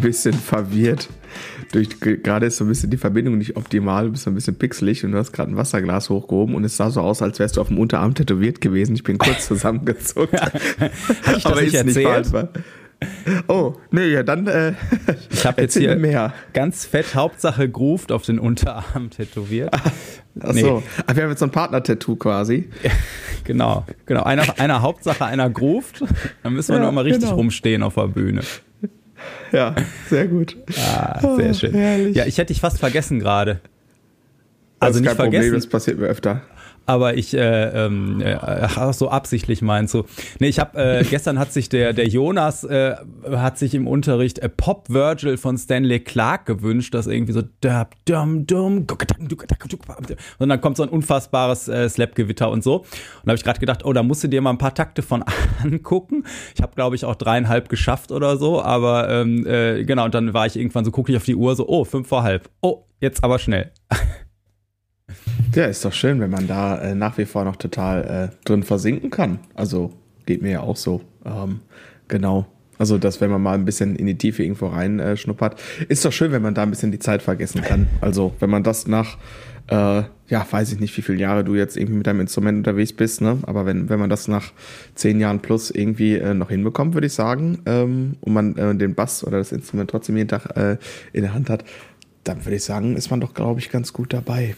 ein bisschen verwirrt. Durch, gerade ist so ein bisschen die Verbindung nicht optimal, du bist ein bisschen pixelig und du hast gerade ein Wasserglas hochgehoben und es sah so aus, als wärst du auf dem Unterarm tätowiert gewesen. Ich bin kurz zusammengezogen. Habe ich das Aber nicht erzählt? Nicht Oh, nee, ja, dann äh, ich habe jetzt hier mehr. ganz fett Hauptsache Grooved auf den Unterarm tätowiert. Ach nee. so, Ach, wir haben jetzt so ein Partner-Tattoo quasi. genau, genau. Einer, einer Hauptsache, einer Grooved. Dann müssen wir ja, nur mal richtig genau. rumstehen auf der Bühne. Ja, sehr gut. Ah, sehr oh, schön. Herrlich. Ja, ich hätte dich fast vergessen gerade. Also nicht vergessen. Problem, das passiert mir öfter aber ich äh, ähm, äh, ach, so absichtlich meinst du. Nee, ich habe äh, gestern hat sich der der Jonas äh, hat sich im Unterricht äh, Pop Virgil von Stanley Clark gewünscht, das irgendwie so dum dum dum und dann kommt so ein unfassbares äh, Slap-Gewitter und so. Und da habe ich gerade gedacht, oh, da musst du dir mal ein paar Takte von angucken. Ich habe glaube ich auch dreieinhalb geschafft oder so, aber ähm, äh, genau und dann war ich irgendwann so gucke ich auf die Uhr so, oh fünf vor halb, oh jetzt aber schnell. Ja, ist doch schön, wenn man da äh, nach wie vor noch total äh, drin versinken kann. Also geht mir ja auch so. Ähm, genau. Also, dass wenn man mal ein bisschen in die Tiefe irgendwo reinschnuppert, äh, ist doch schön, wenn man da ein bisschen die Zeit vergessen kann. Also, wenn man das nach, äh, ja, weiß ich nicht, wie viele Jahre du jetzt irgendwie mit deinem Instrument unterwegs bist, ne? Aber wenn, wenn man das nach zehn Jahren plus irgendwie äh, noch hinbekommt, würde ich sagen, ähm, und man äh, den Bass oder das Instrument trotzdem jeden Tag äh, in der Hand hat, dann würde ich sagen, ist man doch, glaube ich, ganz gut dabei.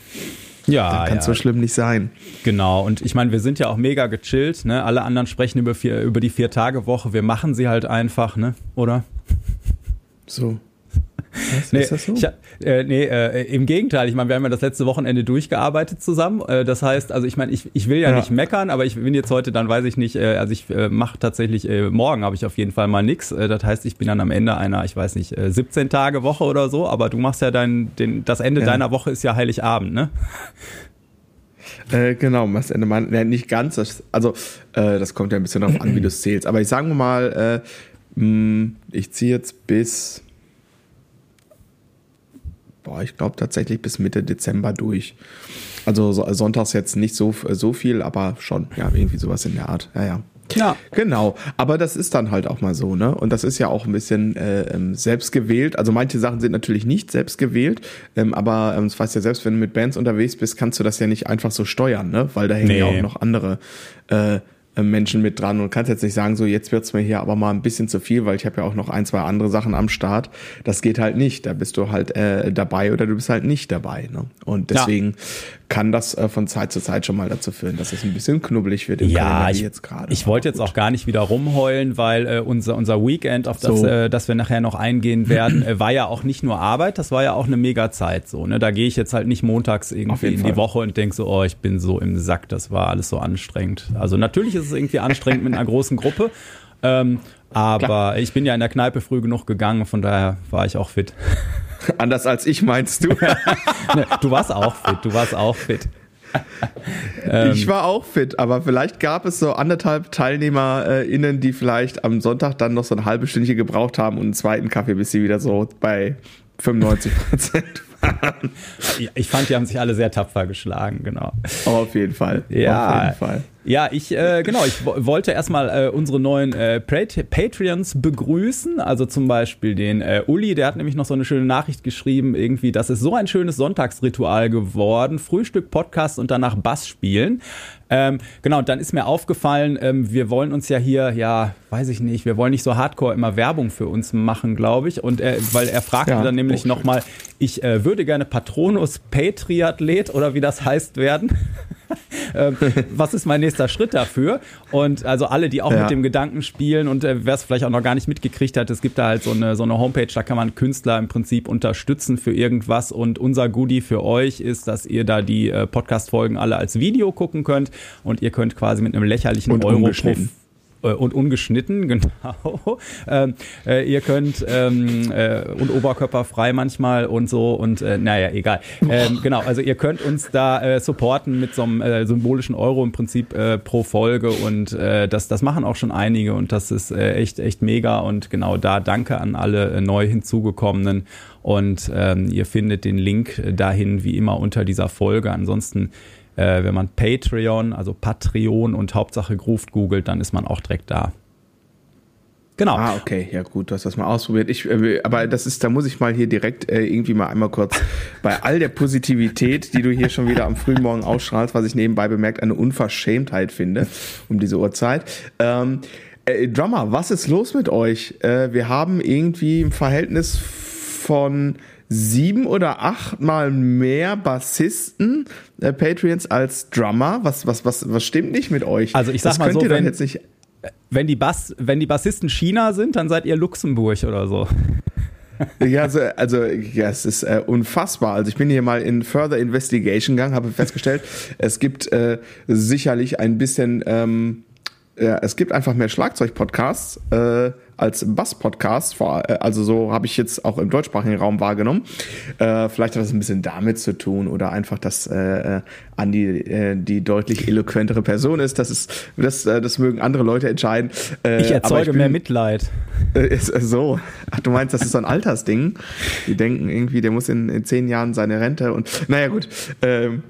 Ja, kann ja. so schlimm nicht sein. Genau. Und ich meine, wir sind ja auch mega gechillt. Ne? Alle anderen sprechen über, vier, über die Vier-Tage-Woche. Wir machen sie halt einfach, ne? Oder? So. Was, nee, ist das so? Ich, äh, nee, äh, im Gegenteil. Ich meine, wir haben ja das letzte Wochenende durchgearbeitet zusammen. Äh, das heißt, also ich meine, ich, ich will ja, ja, nicht meckern, aber ich bin jetzt heute, dann weiß ich nicht, äh, also ich äh, mache tatsächlich, äh, morgen habe ich auf jeden Fall mal nix. Äh, das heißt, ich bin dann am Ende einer, ich weiß nicht, äh, 17 Tage Woche oder so, aber du machst ja dein, den, das Ende ja. deiner Woche ist ja Heiligabend, ne? Äh, genau, das Ende mein, ja, nicht ganz, das, also äh, das kommt ja ein bisschen darauf an, wie du es zählst. Aber ich sage mal, äh, mh, hm, ich ziehe jetzt bis boah, ich glaube tatsächlich bis Mitte Dezember durch. Also sonntags jetzt nicht so, so viel, aber schon, ja, irgendwie sowas in der Art. Ja, ja. Ja. Genau. Aber das ist dann halt auch mal so, ne? Und das ist ja auch ein bisschen äh, ähm, selbst gewählt. Also manche Sachen sind natürlich nicht selbst gewählt, ähm, aber ähm, das weißt ja selbst, wenn du mit Bands unterwegs bist, kannst du das ja nicht einfach so steuern, ne? Weil da hängen nee. ja auch noch andere äh, äh, Menschen mit dran und kannst jetzt nicht sagen, so jetzt wird's mir hier aber mal ein bisschen zu viel, weil ich habe ja auch noch ein, zwei andere Sachen am Start. Das geht halt nicht. Da bist du halt äh, dabei oder du bist halt nicht dabei. Ne? Und deswegen ja kann das äh, von Zeit zu Zeit schon mal dazu führen, dass es ein bisschen knubbelig wird im ja, ich, jetzt gerade. Ich wollte jetzt auch gar nicht wieder rumheulen, weil äh, unser, unser Weekend, auf das, so. äh, das wir nachher noch eingehen werden, äh, war ja auch nicht nur Arbeit, das war ja auch eine mega Zeit so. Ne? Da gehe ich jetzt halt nicht montags irgendwie in Fall. die Woche und denke so, oh, ich bin so im Sack, das war alles so anstrengend. Also natürlich ist es irgendwie anstrengend mit einer großen Gruppe. Ähm, aber Klar. ich bin ja in der Kneipe früh genug gegangen, von daher war ich auch fit. Anders als ich meinst du? du warst auch fit, du warst auch fit. ich war auch fit, aber vielleicht gab es so anderthalb TeilnehmerInnen, die vielleicht am Sonntag dann noch so eine halbe Stündchen gebraucht haben und einen zweiten Kaffee, bis sie wieder so bei 95 Prozent waren. Ich fand, die haben sich alle sehr tapfer geschlagen, genau. Auf jeden Fall. Ja, auf jeden Fall. Ja, ich, äh, genau, ich wollte erstmal äh, unsere neuen äh, Patreons begrüßen. Also zum Beispiel den äh, Uli, der hat nämlich noch so eine schöne Nachricht geschrieben, irgendwie, das ist so ein schönes Sonntagsritual geworden. Frühstück, Podcast und danach Bass spielen. Ähm, genau, und dann ist mir aufgefallen, ähm, wir wollen uns ja hier, ja, weiß ich nicht, wir wollen nicht so hardcore immer Werbung für uns machen, glaube ich. Und er, weil er fragte ja, dann nämlich nochmal, ich äh, würde gerne Patronus Patriathlet oder wie das heißt werden. ähm, was ist mein nächster Schritt dafür? Und also alle, die auch ja. mit dem Gedanken spielen und äh, wer es vielleicht auch noch gar nicht mitgekriegt hat, es gibt da halt so eine, so eine Homepage, da kann man Künstler im Prinzip unterstützen für irgendwas und unser Goodie für euch ist, dass ihr da die äh, Podcast-Folgen alle als Video gucken könnt und ihr könnt quasi mit einem lächerlichen und Euro äh, und ungeschnitten, genau. Ähm, äh, ihr könnt ähm, äh, und oberkörperfrei manchmal und so und äh, naja, egal. Ähm, genau, also ihr könnt uns da äh, supporten mit so einem äh, symbolischen Euro im Prinzip äh, pro Folge und äh, das, das machen auch schon einige und das ist äh, echt, echt mega und genau da danke an alle äh, neu hinzugekommenen und ähm, ihr findet den Link dahin wie immer unter dieser Folge. Ansonsten äh, wenn man Patreon, also Patreon und Hauptsache Grooved googelt, dann ist man auch direkt da. Genau. Ah, okay, ja gut, du hast das mal ausprobiert. Ich, äh, aber das ist, da muss ich mal hier direkt äh, irgendwie mal einmal kurz bei all der Positivität, die du hier schon wieder am frühen Morgen ausstrahlst, was ich nebenbei bemerkt eine Unverschämtheit finde um diese Uhrzeit. Ähm, äh, Drummer, was ist los mit euch? Äh, wir haben irgendwie im Verhältnis von sieben oder acht mal mehr Bassisten äh, Patreons als Drummer. Was, was, was, was stimmt nicht mit euch? Also ich sag das mal so, wenn, jetzt nicht wenn die, Bass, wenn die Bassisten China sind, dann seid ihr Luxemburg oder so. Ja, also, also ja, es ist äh, unfassbar. Also ich bin hier mal in Further Investigation gegangen, habe festgestellt, es gibt äh, sicherlich ein bisschen ähm, ja, es gibt einfach mehr Schlagzeug-Podcasts äh, als Bass-Podcasts. Äh, also so habe ich jetzt auch im deutschsprachigen Raum wahrgenommen. Äh, vielleicht hat das ein bisschen damit zu tun oder einfach, dass äh, Andi äh, die deutlich eloquentere Person ist. Das ist, das, das mögen andere Leute entscheiden. Ich erzeuge ich bin, mehr Mitleid. Ist, so. Ach, du meinst, das ist so ein Altersding? Die denken irgendwie, der muss in, in zehn Jahren seine Rente und naja gut. Ähm,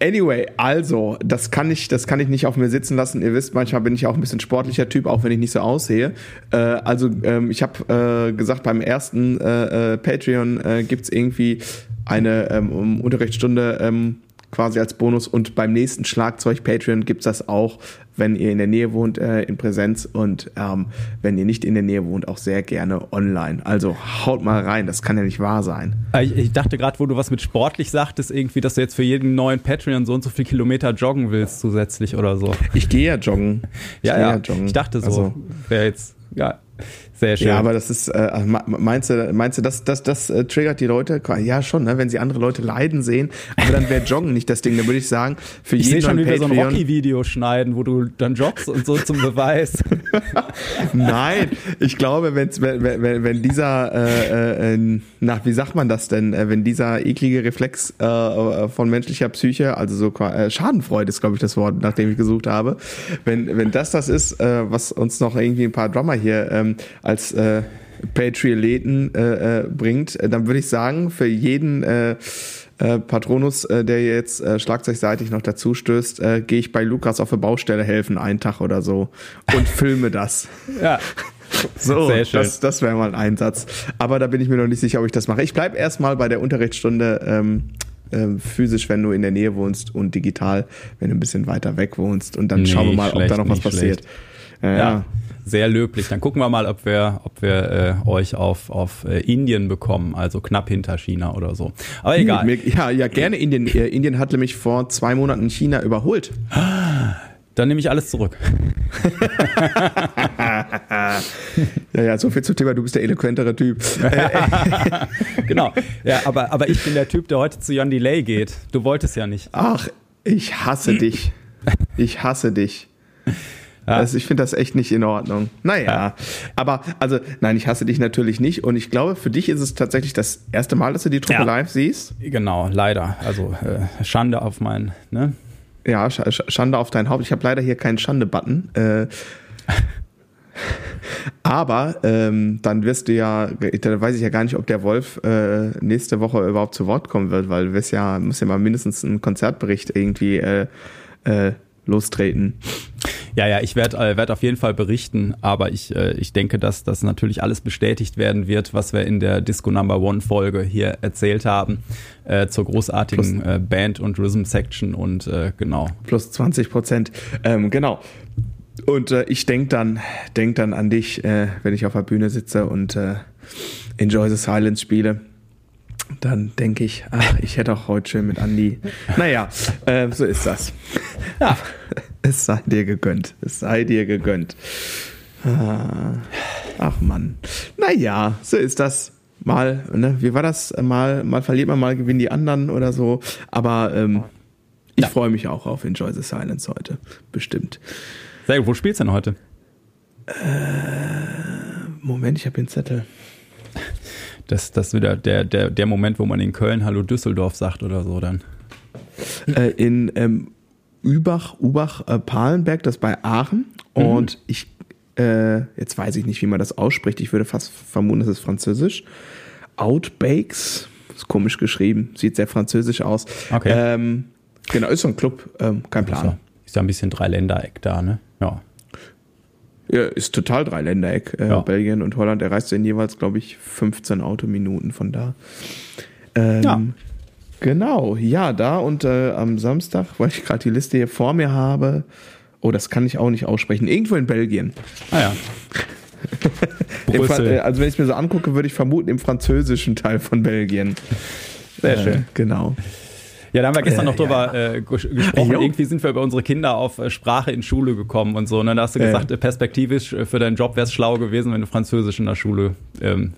Anyway, also, das kann ich, das kann ich nicht auf mir sitzen lassen. Ihr wisst, manchmal bin ich auch ein bisschen sportlicher Typ, auch wenn ich nicht so aussehe. Äh, also, ähm, ich habe äh, gesagt, beim ersten äh, äh Patreon äh, gibt's irgendwie eine ähm, Unterrichtsstunde ähm, quasi als Bonus und beim nächsten Schlagzeug Patreon gibt's das auch wenn ihr in der Nähe wohnt, äh, in Präsenz und ähm, wenn ihr nicht in der Nähe wohnt, auch sehr gerne online. Also haut mal rein, das kann ja nicht wahr sein. Äh, ich, ich dachte gerade, wo du was mit sportlich sagtest, irgendwie, dass du jetzt für jeden neuen Patreon so und so viel Kilometer joggen willst zusätzlich oder so. Ich gehe ja joggen. Ich ja, ja, ja joggen. Ich dachte so, also, wäre jetzt, ja, sehr schön. Ja, aber das ist, äh, meinst du, meinst du, das, das, das äh, triggert die Leute? Ja, schon, ne? wenn sie andere Leute leiden sehen. Aber dann wäre Joggen nicht das Ding. Dann würde ich sagen, für ich jeden. Ich sehe schon, wie wir so ein Rocky-Video schneiden, wo du dann joggst und so zum Beweis. Nein, ich glaube, wenn's, wenn, wenn, wenn dieser, äh, äh, nach, wie sagt man das denn, äh, wenn dieser eklige Reflex äh, äh, von menschlicher Psyche, also so äh, Schadenfreude ist, glaube ich, das Wort, nachdem ich gesucht habe, wenn, wenn das das ist, äh, was uns noch irgendwie ein paar Drummer hier ähm, als äh, Patrioleten äh, äh, bringt, äh, dann würde ich sagen, für jeden äh, äh, Patronus, äh, der jetzt äh, schlagzeugseitig noch dazu stößt, äh, gehe ich bei Lukas auf der Baustelle helfen, einen Tag oder so und filme das. ja. So, Sehr schön. das, das wäre mal ein Einsatz. Aber da bin ich mir noch nicht sicher, ob ich das mache. Ich bleibe erstmal bei der Unterrichtsstunde ähm, äh, physisch, wenn du in der Nähe wohnst und digital, wenn du ein bisschen weiter weg wohnst. Und dann nee, schauen wir mal, schlecht, ob da noch was passiert. Äh, ja sehr löblich. Dann gucken wir mal, ob wir, ob wir äh, euch auf, auf äh, Indien bekommen, also knapp hinter China oder so. Aber egal. Ja, ja, gerne Indien. Äh, Indien hat nämlich vor zwei Monaten China überholt. Dann nehme ich alles zurück. ja, ja, so viel zum Thema, du bist der eloquentere Typ. genau. Ja, aber, aber ich bin der Typ, der heute zu Jan Delay geht. Du wolltest ja nicht. Ach, ich hasse dich. Ich hasse dich. Ja. Also ich finde das echt nicht in Ordnung. Naja, ja. aber also nein, ich hasse dich natürlich nicht und ich glaube, für dich ist es tatsächlich das erste Mal, dass du die Truppe ja. live siehst. Genau, leider. Also äh, Schande auf mein, ne? Ja, Schande auf dein Haupt. Ich habe leider hier keinen Schande-Button. Äh, aber ähm, dann wirst du ja, da weiß ich ja gar nicht, ob der Wolf äh, nächste Woche überhaupt zu Wort kommen wird, weil du wirst ja, musst ja mal mindestens einen Konzertbericht irgendwie äh, äh, lostreten. Ja, ja, ich werde äh, werd auf jeden Fall berichten, aber ich, äh, ich denke, dass das natürlich alles bestätigt werden wird, was wir in der Disco Number One Folge hier erzählt haben, äh, zur großartigen äh, Band und Rhythm Section und äh, genau. Plus 20 Prozent, ähm, genau. Und äh, ich denk dann, denk dann an dich, äh, wenn ich auf der Bühne sitze und äh, Enjoy the Silence spiele dann denke ich, ach, ich hätte auch heute schön mit Andi. Naja, äh, so ist das. Ja. Es sei dir gegönnt. Es sei dir gegönnt. Ah, ach Mann. Naja, so ist das. Mal, ne, wie war das? Mal, mal verliert man, mal gewinnen die anderen oder so. Aber ähm, ich ja. freue mich auch auf Enjoy the Silence heute. Bestimmt. Sehr gut. Wo spielst du denn heute? Äh, Moment, ich habe den Zettel das, das wieder der, der, der Moment, wo man in Köln Hallo Düsseldorf sagt oder so dann. Äh, in ähm, Übach, Ubach, äh, Palenberg, das bei Aachen. Mhm. Und ich, äh, jetzt weiß ich nicht, wie man das ausspricht. Ich würde fast vermuten, das ist Französisch. Outbakes, ist komisch geschrieben, sieht sehr französisch aus. Okay. Ähm, genau, ist so ein Club, ähm, kein Plan. Ist ja ein bisschen Dreiländereck da, ne? Ja. Ja, ist total Dreiländereck. Äh, ja. Belgien und Holland erreichst du in jeweils, glaube ich, 15 Autominuten von da. Ähm, ja. Genau, ja, da und äh, am Samstag, weil ich gerade die Liste hier vor mir habe. Oh, das kann ich auch nicht aussprechen. Irgendwo in Belgien. Ah ja. Also wenn ich mir so angucke, würde ich vermuten im französischen Teil von Belgien. Sehr schön. Äh, genau. Ja, da haben wir gestern äh, noch drüber ja. äh, gesprochen. Jo. Irgendwie sind wir über unsere Kinder auf äh, Sprache in Schule gekommen und so. Und dann hast du gesagt, äh. perspektivisch äh, für deinen Job wäre es schlau gewesen, wenn du Französisch in der Schule ähm,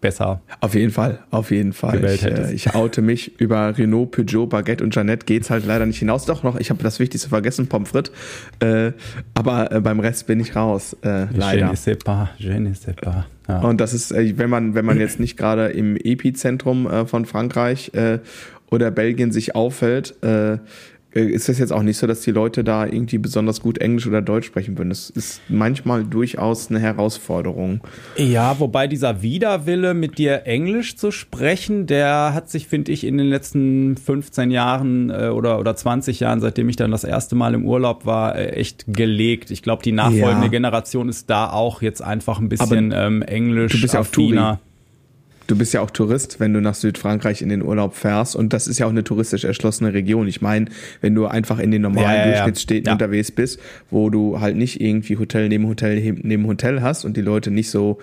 besser. Auf jeden Fall, auf jeden Fall. Ich, äh, ich oute mich über Renault, Peugeot, Baguette und Jeannette geht's halt leider nicht hinaus. Doch noch, ich habe das Wichtigste vergessen, Pommes frites. Äh, aber äh, beim Rest bin ich raus, äh, leider. Je ne sais pas, je ne sais pas. Ja. Und das ist, äh, wenn man, wenn man jetzt nicht gerade im Epizentrum äh, von Frankreich oder Belgien sich auffällt, ist es jetzt auch nicht so, dass die Leute da irgendwie besonders gut Englisch oder Deutsch sprechen würden. Das ist manchmal durchaus eine Herausforderung. Ja, wobei dieser Widerwille, mit dir Englisch zu sprechen, der hat sich, finde ich, in den letzten 15 Jahren äh, oder, oder 20 Jahren, seitdem ich dann das erste Mal im Urlaub war, äh, echt gelegt. Ich glaube, die nachfolgende ja. Generation ist da auch jetzt einfach ein bisschen ähm, Englisch. Du bist ja auf Touri du bist ja auch Tourist, wenn du nach Südfrankreich in den Urlaub fährst. Und das ist ja auch eine touristisch erschlossene Region. Ich meine, wenn du einfach in den normalen ja, ja, Durchschnittsstädten ja. unterwegs bist, wo du halt nicht irgendwie Hotel neben Hotel neben Hotel hast und die Leute nicht so,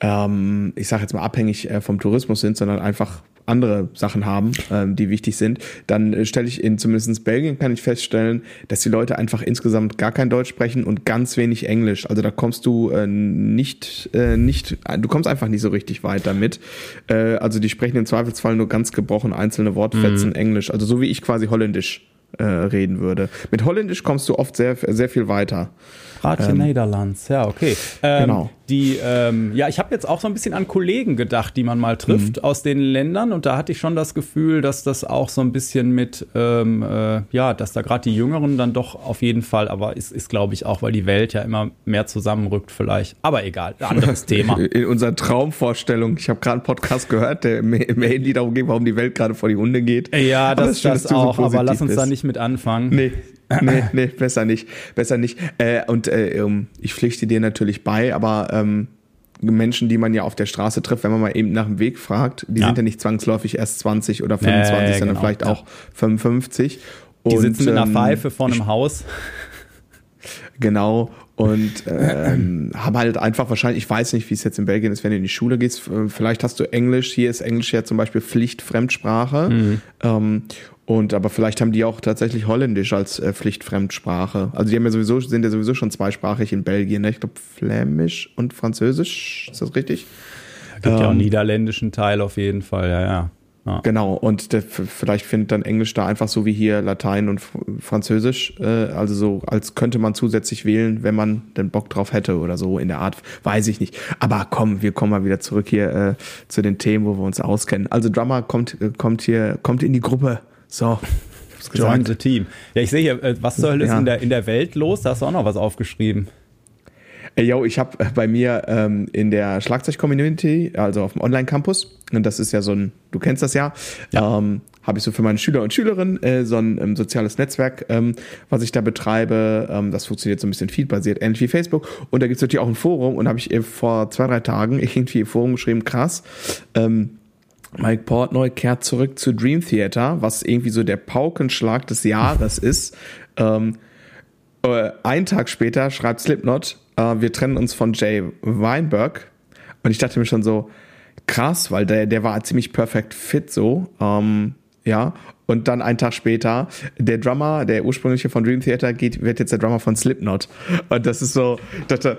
ähm, ich sag jetzt mal, abhängig äh, vom Tourismus sind, sondern einfach andere Sachen haben, ähm, die wichtig sind, dann äh, stelle ich in zumindest Belgien kann ich feststellen, dass die Leute einfach insgesamt gar kein Deutsch sprechen und ganz wenig Englisch. Also da kommst du äh, nicht, äh, nicht, du kommst einfach nicht so richtig weit damit. Äh, also die sprechen im Zweifelsfall nur ganz gebrochen einzelne Wortfetzen mhm. Englisch. Also so wie ich quasi Holländisch äh, reden würde. Mit Holländisch kommst du oft sehr, sehr viel weiter. Praatje ähm, Nederlands, ja, okay. Ähm, genau. Die, ähm, ja, ich habe jetzt auch so ein bisschen an Kollegen gedacht, die man mal trifft mhm. aus den Ländern und da hatte ich schon das Gefühl, dass das auch so ein bisschen mit, ähm, äh, ja, dass da gerade die Jüngeren dann doch auf jeden Fall, aber ist, ist glaube ich auch, weil die Welt ja immer mehr zusammenrückt vielleicht. Aber egal, anderes Thema. In unserer Traumvorstellung, ich habe gerade einen Podcast gehört, der im Handy darum geht, warum die Welt gerade vor die Hunde geht. Ja, das, das, das auch, so aber lass uns da nicht mit anfangen. Nee, nee, nee, besser nicht. Besser nicht. Äh, und äh, ähm, ich pflichte dir natürlich bei, aber ähm, Menschen, die man ja auf der Straße trifft, wenn man mal eben nach dem Weg fragt, die ja. sind ja nicht zwangsläufig erst 20 oder 25, äh, genau, sondern vielleicht ja. auch 55. Die und, sitzen mit einer ähm, Pfeife vor einem Haus. Genau. Und ähm, haben halt einfach wahrscheinlich, ich weiß nicht, wie es jetzt in Belgien ist, wenn du in die Schule gehst, vielleicht hast du Englisch, hier ist Englisch ja zum Beispiel Pflichtfremdsprache. Mhm. Ähm, und aber vielleicht haben die auch tatsächlich Holländisch als äh, Pflichtfremdsprache. Also die haben ja sowieso, sind ja sowieso schon zweisprachig in Belgien. Ne? Ich glaube Flämisch und Französisch. Ist das richtig? Gibt ähm, ja auch einen ähm, niederländischen Teil auf jeden Fall, ja, ja. ja. Genau, und der, vielleicht findet dann Englisch da einfach so wie hier Latein und Französisch, äh, also so, als könnte man zusätzlich wählen, wenn man den Bock drauf hätte oder so in der Art, weiß ich nicht. Aber komm, wir kommen mal wieder zurück hier äh, zu den Themen, wo wir uns auskennen. Also Drummer kommt, äh, kommt hier, kommt in die Gruppe. So. Join the team. Ja, ich sehe hier, äh, was soll es ja. in, der, in der Welt los? Da hast du auch noch was aufgeschrieben. Yo, ich habe äh, bei mir ähm, in der Schlagzeug-Community, also auf dem Online-Campus, und das ist ja so ein, du kennst das ja, ja. Ähm, habe ich so für meine Schüler und Schülerinnen äh, so ein ähm, soziales Netzwerk, ähm, was ich da betreibe. Ähm, das funktioniert so ein bisschen feedbasiert, ähnlich wie Facebook. Und da gibt es natürlich auch ein Forum und habe ich äh, vor zwei, drei Tagen irgendwie im Forum geschrieben, krass, ähm, Mike Portnoy kehrt zurück zu Dream Theater, was irgendwie so der Paukenschlag des Jahres ist. Ähm, äh, ein Tag später schreibt Slipknot, äh, wir trennen uns von Jay Weinberg. Und ich dachte mir schon so, krass, weil der, der war ziemlich perfekt fit so. Ähm, ja, und dann einen Tag später, der Drummer, der ursprüngliche von Dream Theater, geht, wird jetzt der Drummer von Slipknot. Und das ist so, ich dachte,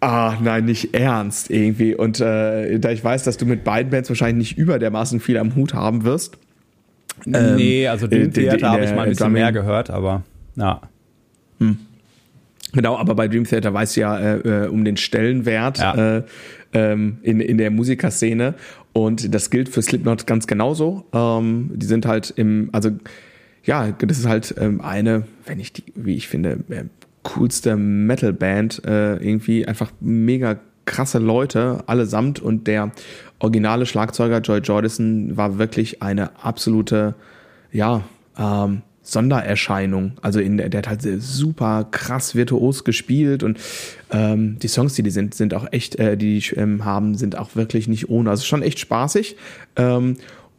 Ah, nein, nicht ernst irgendwie. Und äh, da ich weiß, dass du mit beiden Bands wahrscheinlich nicht über dermaßen viel am Hut haben wirst. Ähm, nee, also Dream Theater habe ich mal ein bisschen Drumming. mehr gehört, aber ja. Hm. Genau, aber bei Dream Theater weißt du ja äh, äh, um den Stellenwert ja. äh, ähm, in, in der Musikerszene. Und das gilt für Slipknot ganz genauso. Ähm, die sind halt im, also ja, das ist halt ähm, eine, wenn ich die, wie ich finde, äh, coolste Metal-Band, äh, irgendwie einfach mega krasse Leute allesamt und der originale Schlagzeuger Joy Jordison war wirklich eine absolute, ja, ähm, Sondererscheinung. Also in, der, hat halt super krass virtuos gespielt und ähm, die Songs, die die sind, sind auch echt, äh, die die ähm, haben, sind auch wirklich nicht ohne. Also schon echt spaßig. Ähm,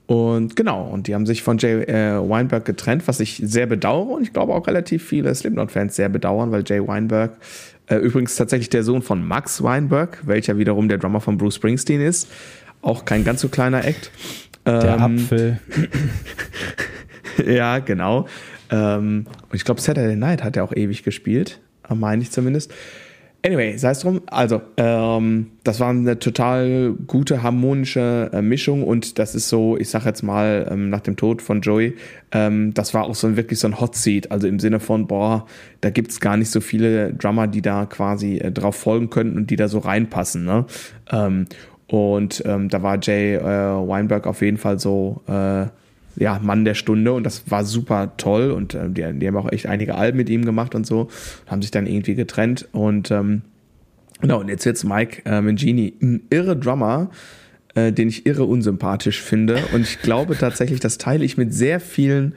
und genau, und die haben sich von Jay äh, Weinberg getrennt, was ich sehr bedauere und ich glaube auch relativ viele Slipknot-Fans sehr bedauern, weil Jay Weinberg äh, übrigens tatsächlich der Sohn von Max Weinberg, welcher wiederum der Drummer von Bruce Springsteen ist. Auch kein ganz so kleiner Act. Der ähm, Apfel. ja, genau. Ähm, und ich glaube, Saturday Night hat er auch ewig gespielt, meine ich zumindest. Anyway, sei es drum. Also, ähm, das war eine total gute, harmonische äh, Mischung und das ist so, ich sag jetzt mal, ähm, nach dem Tod von Joey, ähm, das war auch so ein, wirklich so ein Hot Seat. Also im Sinne von, boah, da gibt's gar nicht so viele Drummer, die da quasi äh, drauf folgen könnten und die da so reinpassen. Ne? Ähm, und ähm, da war Jay äh, Weinberg auf jeden Fall so äh, ja, Mann der Stunde und das war super toll und äh, die, die haben auch echt einige Alben mit ihm gemacht und so, haben sich dann irgendwie getrennt und ähm, genau, und jetzt jetzt Mike äh, Mangini, ein irre Drummer, äh, den ich irre unsympathisch finde und ich glaube tatsächlich, das teile ich mit sehr vielen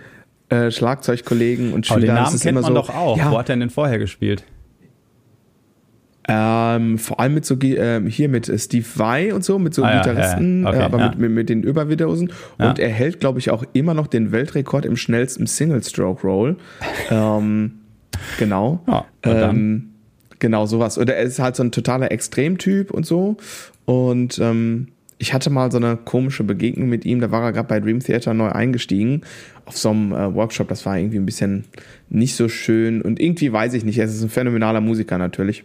äh, Schlagzeugkollegen und Schülern. Aber den Namen kennt man so, doch auch. Ja, Wo hat er denn vorher gespielt? Ähm, vor allem mit so äh, hier mit Steve Vai und so, mit so ah, Gitarristen, ja, ja. Okay, äh, aber ja. mit, mit, mit, den Überwiederhosen. Und er hält, glaube ich, auch immer noch den Weltrekord im schnellsten Single-Stroke-Roll. ähm, genau. Ähm, genau, sowas. Oder er ist halt so ein totaler Extremtyp und so. Und ähm, ich hatte mal so eine komische Begegnung mit ihm, da war er gerade bei Dream Theater neu eingestiegen auf so einem äh, Workshop, das war irgendwie ein bisschen nicht so schön und irgendwie weiß ich nicht, er ist ein phänomenaler Musiker natürlich,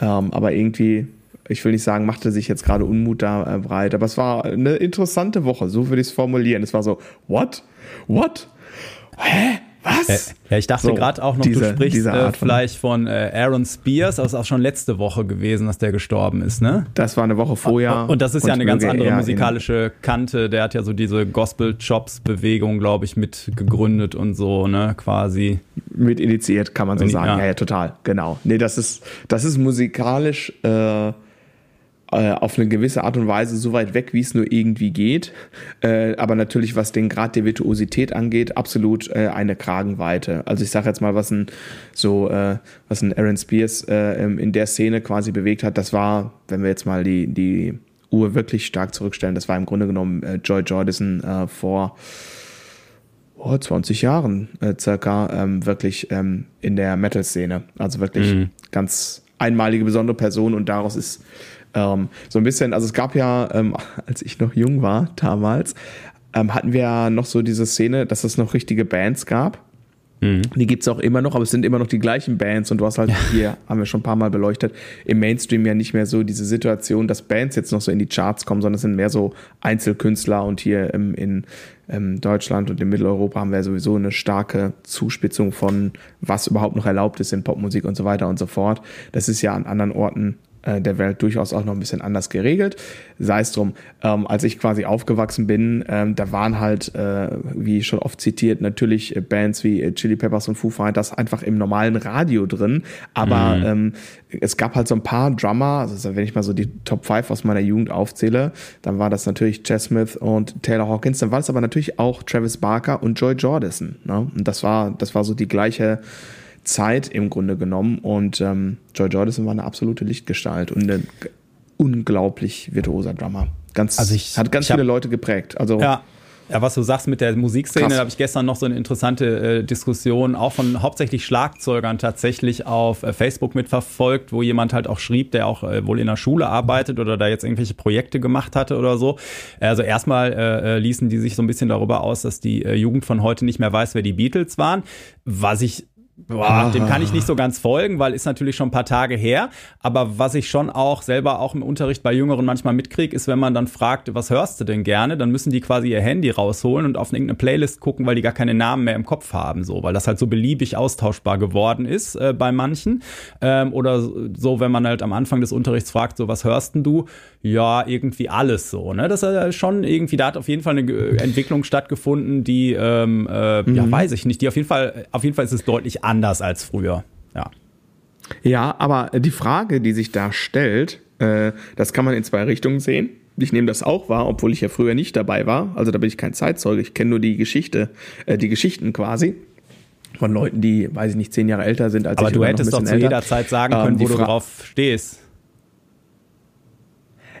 ähm, aber irgendwie, ich will nicht sagen, machte sich jetzt gerade Unmut da äh, breit, aber es war eine interessante Woche, so würde ich es formulieren. Es war so, what? What? Hä? Was? Ja, ich dachte so, gerade auch noch, diese, du sprichst äh, vielleicht von äh, Aaron Spears, das ist auch schon letzte Woche gewesen, dass der gestorben ist, ne? Das war eine Woche vorher. Und das ist ja eine ganz andere musikalische Kante. Der hat ja so diese Gospel-Chops-Bewegung, glaube ich, mit gegründet und so, ne, quasi. Mit initiiert, kann man so sagen. Ja. ja, ja, total, genau. Nee, das ist, das ist musikalisch äh, äh, auf eine gewisse Art und Weise so weit weg, wie es nur irgendwie geht. Äh, aber natürlich, was den Grad der Virtuosität angeht, absolut äh, eine Kragenweite. Also ich sage jetzt mal, was ein so, äh, was ein Aaron Spears äh, in der Szene quasi bewegt hat, das war, wenn wir jetzt mal die, die Uhr wirklich stark zurückstellen, das war im Grunde genommen Joy Jordison vor oh, 20 Jahren äh, circa ähm, wirklich ähm, in der Metal-Szene. Also wirklich mhm. ganz einmalige, besondere Person und daraus ist ähm, so ein bisschen, also es gab ja, ähm, als ich noch jung war damals, ähm, hatten wir ja noch so diese Szene, dass es noch richtige Bands gab. Mhm. Die gibt es auch immer noch, aber es sind immer noch die gleichen Bands und du hast halt ja. hier, haben wir schon ein paar Mal beleuchtet, im Mainstream ja nicht mehr so diese Situation, dass Bands jetzt noch so in die Charts kommen, sondern es sind mehr so Einzelkünstler und hier im, in ähm, Deutschland und in Mitteleuropa haben wir sowieso eine starke Zuspitzung von was überhaupt noch erlaubt ist in Popmusik und so weiter und so fort. Das ist ja an anderen Orten der Welt durchaus auch noch ein bisschen anders geregelt. Sei es drum, ähm, als ich quasi aufgewachsen bin, ähm, da waren halt, äh, wie schon oft zitiert, natürlich Bands wie äh, Chili Peppers und Foo Fighters einfach im normalen Radio drin. Aber mhm. ähm, es gab halt so ein paar Drummer, also wenn ich mal so die Top 5 aus meiner Jugend aufzähle, dann war das natürlich Chess Smith und Taylor Hawkins, dann war es aber natürlich auch Travis Barker und Joy Jordison. Ne? Und das war, das war so die gleiche Zeit im Grunde genommen. Und ähm, Joy Jordison war eine absolute Lichtgestalt und ein unglaublich virtuoser Drummer. Ganz, also ich, hat ganz viele hab, Leute geprägt. Also ja. Ja, was du sagst mit der Musikszene, da habe ich gestern noch so eine interessante äh, Diskussion auch von hauptsächlich Schlagzeugern tatsächlich auf äh, Facebook mitverfolgt, wo jemand halt auch schrieb, der auch äh, wohl in der Schule arbeitet oder da jetzt irgendwelche Projekte gemacht hatte oder so. Also erstmal äh, äh ließen die sich so ein bisschen darüber aus, dass die äh, Jugend von heute nicht mehr weiß, wer die Beatles waren, was ich Boah, dem kann ich nicht so ganz folgen, weil ist natürlich schon ein paar Tage her. Aber was ich schon auch selber auch im Unterricht bei Jüngeren manchmal mitkriege, ist, wenn man dann fragt, was hörst du denn gerne, dann müssen die quasi ihr Handy rausholen und auf irgendeine Playlist gucken, weil die gar keine Namen mehr im Kopf haben, so, weil das halt so beliebig austauschbar geworden ist äh, bei manchen. Ähm, oder so, wenn man halt am Anfang des Unterrichts fragt, so was hörst denn du? Ja, irgendwie alles so. Ne? Das ist schon irgendwie, da hat auf jeden Fall eine Entwicklung stattgefunden, die, ähm, äh, mhm. ja, weiß ich nicht, die auf jeden Fall, auf jeden Fall ist es deutlich anders als früher. Ja. Ja, aber die Frage, die sich da stellt, äh, das kann man in zwei Richtungen sehen. Ich nehme das auch wahr, obwohl ich ja früher nicht dabei war. Also da bin ich kein Zeitzeuge. Ich kenne nur die Geschichte, äh, die Geschichten quasi. von Leuten, die, weiß ich nicht, zehn Jahre älter sind als Aber ich. du hättest doch zu älter. jeder Zeit sagen ähm, können, wo du drauf stehst.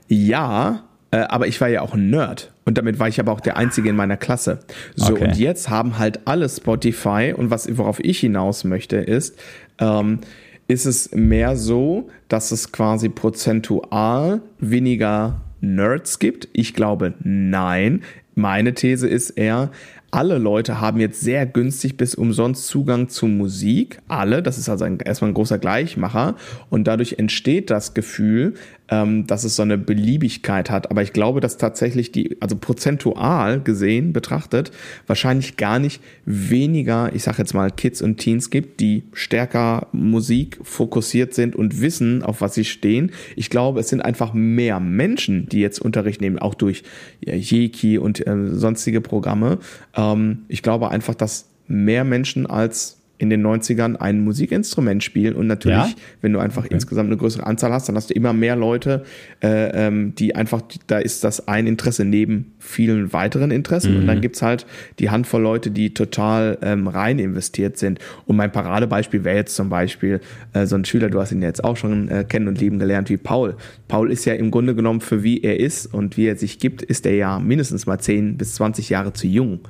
Ja, aber ich war ja auch ein Nerd. Und damit war ich aber auch der Einzige in meiner Klasse. So, okay. und jetzt haben halt alle Spotify und was, worauf ich hinaus möchte, ist, ähm, ist es mehr so, dass es quasi prozentual weniger Nerds gibt? Ich glaube, nein. Meine These ist eher, alle Leute haben jetzt sehr günstig bis umsonst Zugang zu Musik. Alle, das ist also ein, erstmal ein großer Gleichmacher. Und dadurch entsteht das Gefühl, ähm, dass es so eine Beliebigkeit hat. Aber ich glaube, dass tatsächlich die, also prozentual gesehen betrachtet, wahrscheinlich gar nicht weniger, ich sage jetzt mal, Kids und Teens gibt, die stärker Musik fokussiert sind und wissen, auf was sie stehen. Ich glaube, es sind einfach mehr Menschen, die jetzt Unterricht nehmen, auch durch Jeki und äh, sonstige Programme. Ähm, ich glaube einfach, dass mehr Menschen als in den 90ern ein Musikinstrument spielen und natürlich, ja? wenn du einfach okay. insgesamt eine größere Anzahl hast, dann hast du immer mehr Leute, äh, ähm, die einfach, da ist das ein Interesse neben vielen weiteren Interessen mhm. und dann gibt's halt die Handvoll Leute, die total ähm, rein investiert sind. Und mein Paradebeispiel wäre jetzt zum Beispiel äh, so ein Schüler, du hast ihn jetzt auch schon äh, kennen und lieben gelernt, wie Paul. Paul ist ja im Grunde genommen für wie er ist und wie er sich gibt, ist er ja mindestens mal 10 bis 20 Jahre zu jung.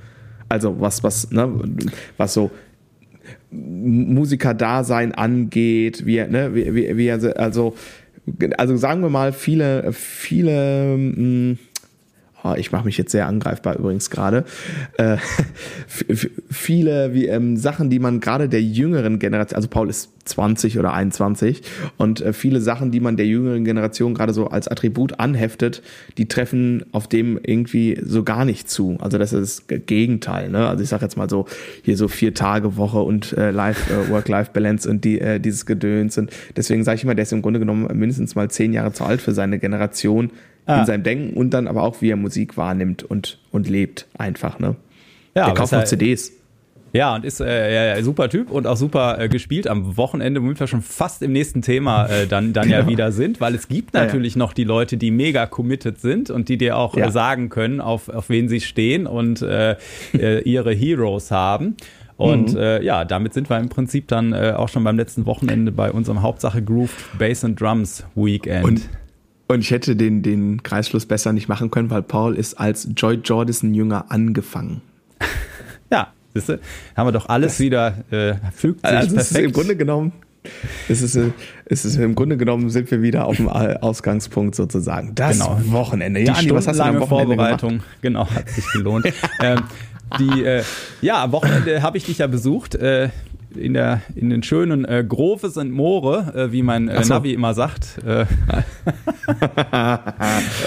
Also was, was, ne, was so Musiker-Dasein angeht, wie, ne, wie, wie, wie er, also, also sagen wir mal, viele, viele, mh, hm, oh, ich mache mich jetzt sehr angreifbar übrigens gerade, äh, viele wie, ähm, Sachen, die man gerade der jüngeren Generation, also Paul ist 20 oder 21 und äh, viele Sachen, die man der jüngeren Generation gerade so als Attribut anheftet, die treffen auf dem irgendwie so gar nicht zu. Also das ist das Gegenteil. Ne? Also ich sage jetzt mal so hier so vier Tage Woche und äh, Life äh, Work-Life-Balance und die äh, dieses Gedöns und deswegen sage ich immer, der ist im Grunde genommen mindestens mal zehn Jahre zu alt für seine Generation ah. in seinem Denken und dann aber auch wie er Musik wahrnimmt und und lebt einfach. Ne? Ja, der kauft noch CDs. Ja, und ist äh, ja, super Typ und auch super äh, gespielt am Wochenende, womit wir schon fast im nächsten Thema äh, dann, dann genau. ja wieder sind, weil es gibt natürlich ja, ja. noch die Leute, die mega committed sind und die dir auch ja. äh, sagen können, auf, auf wen sie stehen und äh, äh, ihre Heroes haben. Und mhm. äh, ja, damit sind wir im Prinzip dann äh, auch schon beim letzten Wochenende bei unserem Hauptsache Grooved Bass and Drums Weekend. Und und ich hätte den, den Kreisschluss besser nicht machen können, weil Paul ist als Joy Jordison Jünger angefangen. ja, Siehst du? Haben wir doch alles wieder, äh, fügt sich also perfekt. im Grunde genommen, es ist, es ist im Grunde genommen sind wir wieder auf dem Ausgangspunkt sozusagen. Das genau. Wochenende. Ja, Die Andi, was hast du am Wochenende Vorbereitung, gemacht? genau, hat sich gelohnt. ähm, die, äh, ja, am Wochenende habe ich dich ja besucht. Äh, in, der, in den schönen äh, Groves und Moore, äh, wie mein äh, so. Navi immer sagt. Äh,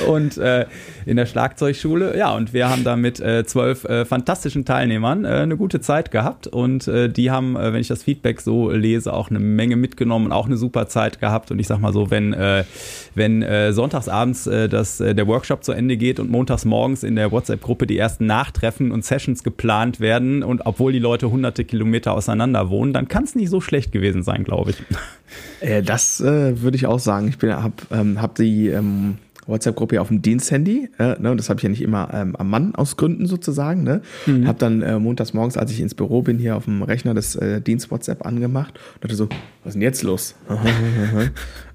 und äh, in der Schlagzeugschule. Ja, und wir haben da mit äh, zwölf äh, fantastischen Teilnehmern äh, eine gute Zeit gehabt. Und äh, die haben, äh, wenn ich das Feedback so lese, auch eine Menge mitgenommen und auch eine super Zeit gehabt. Und ich sag mal so, wenn, äh, wenn äh, sonntagsabends äh, das, äh, der Workshop zu Ende geht und montags morgens in der WhatsApp-Gruppe die ersten Nachtreffen und Sessions geplant werden und obwohl die Leute hunderte Kilometer auseinander wohnen, dann kann es nicht so schlecht gewesen sein, glaube ich. Äh, das äh, würde ich auch sagen. Ich habe ähm, hab die ähm, WhatsApp-Gruppe auf dem Diensthandy. Äh, ne, das habe ich ja nicht immer ähm, am Mann aus Gründen sozusagen. Ne? Mhm. Habe dann äh, montags morgens, als ich ins Büro bin, hier auf dem Rechner das äh, Dienst-WhatsApp angemacht und dachte so, was ist denn jetzt los?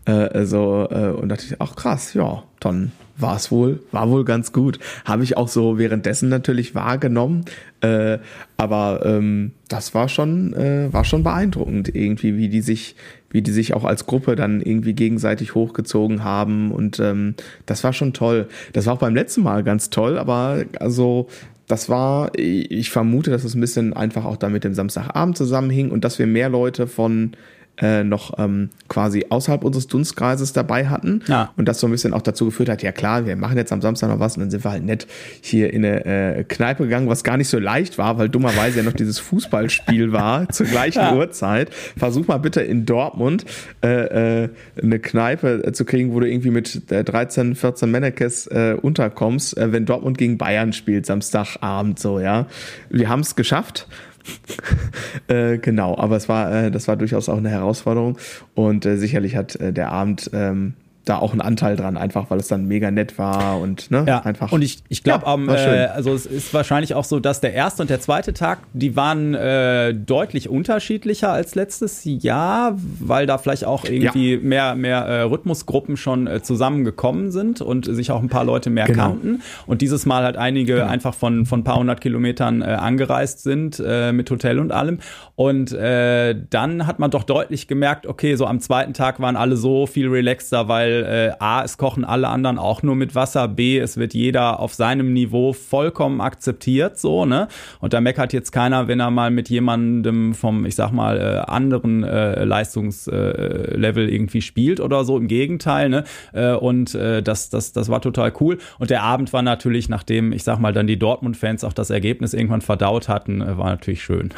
äh, so, äh, und dachte ich, ach krass, ja, dann war es wohl, war wohl ganz gut. Habe ich auch so währenddessen natürlich wahrgenommen. Äh, aber ähm, das war schon, äh, war schon beeindruckend, irgendwie, wie die sich, wie die sich auch als Gruppe dann irgendwie gegenseitig hochgezogen haben. Und ähm, das war schon toll. Das war auch beim letzten Mal ganz toll, aber also das war, ich vermute, dass es ein bisschen einfach auch da mit dem Samstagabend zusammenhing und dass wir mehr Leute von äh, noch ähm, quasi außerhalb unseres Dunstkreises dabei hatten. Ja. Und das so ein bisschen auch dazu geführt hat, ja klar, wir machen jetzt am Samstag noch was und dann sind wir halt nett hier in eine äh, Kneipe gegangen, was gar nicht so leicht war, weil dummerweise ja noch dieses Fußballspiel war zur gleichen ja. Uhrzeit. Versuch mal bitte in Dortmund äh, äh, eine Kneipe zu kriegen, wo du irgendwie mit äh, 13, 14 Mannekes äh, unterkommst, äh, wenn Dortmund gegen Bayern spielt, Samstagabend so, ja. Wir haben es geschafft äh, genau, aber es war, äh, das war durchaus auch eine Herausforderung. Und äh, sicherlich hat äh, der Abend ähm, da auch einen Anteil dran, einfach weil es dann mega nett war und ne, ja. einfach. Und ich, ich glaube, ja, äh, also es ist wahrscheinlich auch so, dass der erste und der zweite Tag, die waren äh, deutlich unterschiedlicher als letztes Jahr, weil da vielleicht auch irgendwie ja. mehr, mehr äh, Rhythmusgruppen schon äh, zusammengekommen sind und sich auch ein paar Leute mehr genau. kannten. Und dieses Mal halt einige genau. einfach von, von ein paar hundert Kilometern äh, angereist sind äh, mit Hotel und allem. Und äh, dann hat man doch deutlich gemerkt, okay, so am zweiten Tag waren alle so viel relaxter, weil äh, A, es kochen alle anderen auch nur mit Wasser, B, es wird jeder auf seinem Niveau vollkommen akzeptiert, so, ne? Und da meckert jetzt keiner, wenn er mal mit jemandem vom, ich sag mal, äh, anderen äh, Leistungslevel äh, irgendwie spielt oder so, im Gegenteil, ne? Äh, und äh, das, das, das war total cool. Und der Abend war natürlich, nachdem, ich sag mal, dann die Dortmund-Fans auch das Ergebnis irgendwann verdaut hatten, äh, war natürlich schön.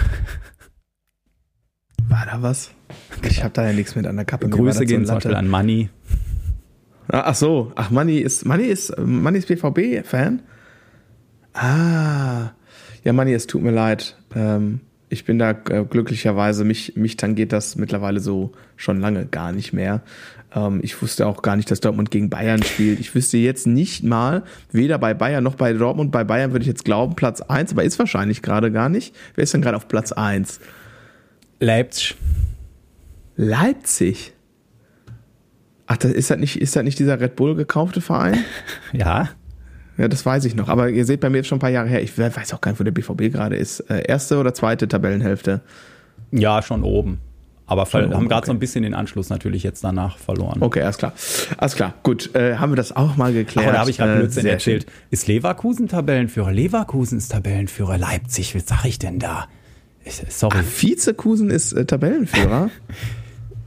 War da was? Ich habe da ja nichts mit an der Kappe. Grüße gehen zum Beispiel an Money. Ah, ach so, ach Money ist Money ist Money ist BVB Fan. Ah, ja Money, es tut mir leid. Ähm, ich bin da äh, glücklicherweise mich mich tangiert das mittlerweile so schon lange gar nicht mehr. Ähm, ich wusste auch gar nicht, dass Dortmund gegen Bayern spielt. Ich wüsste jetzt nicht mal, weder bei Bayern noch bei Dortmund. Bei Bayern würde ich jetzt glauben Platz 1, aber ist wahrscheinlich gerade gar nicht. Wer ist denn gerade auf Platz 1? Leipzig. Leipzig. Ach, das ist das nicht, ist das nicht dieser Red Bull gekaufte Verein? ja. Ja, das weiß ich noch. Aber ihr seht bei mir jetzt schon ein paar Jahre her. Ich weiß auch gar nicht, wo der BVB gerade ist. Äh, erste oder zweite Tabellenhälfte? Ja, schon oben. Aber schon haben gerade okay. so ein bisschen den Anschluss natürlich jetzt danach verloren. Okay, alles klar. Alles klar. Gut, äh, haben wir das auch mal geklärt. Ach, da habe ich gerade äh, Blödsinn erzählt. Schön. Ist Leverkusen Tabellenführer? Leverkusen ist Tabellenführer. Leipzig, was sag ich denn da? Sorry. Ach, Vizekusen ist äh, Tabellenführer?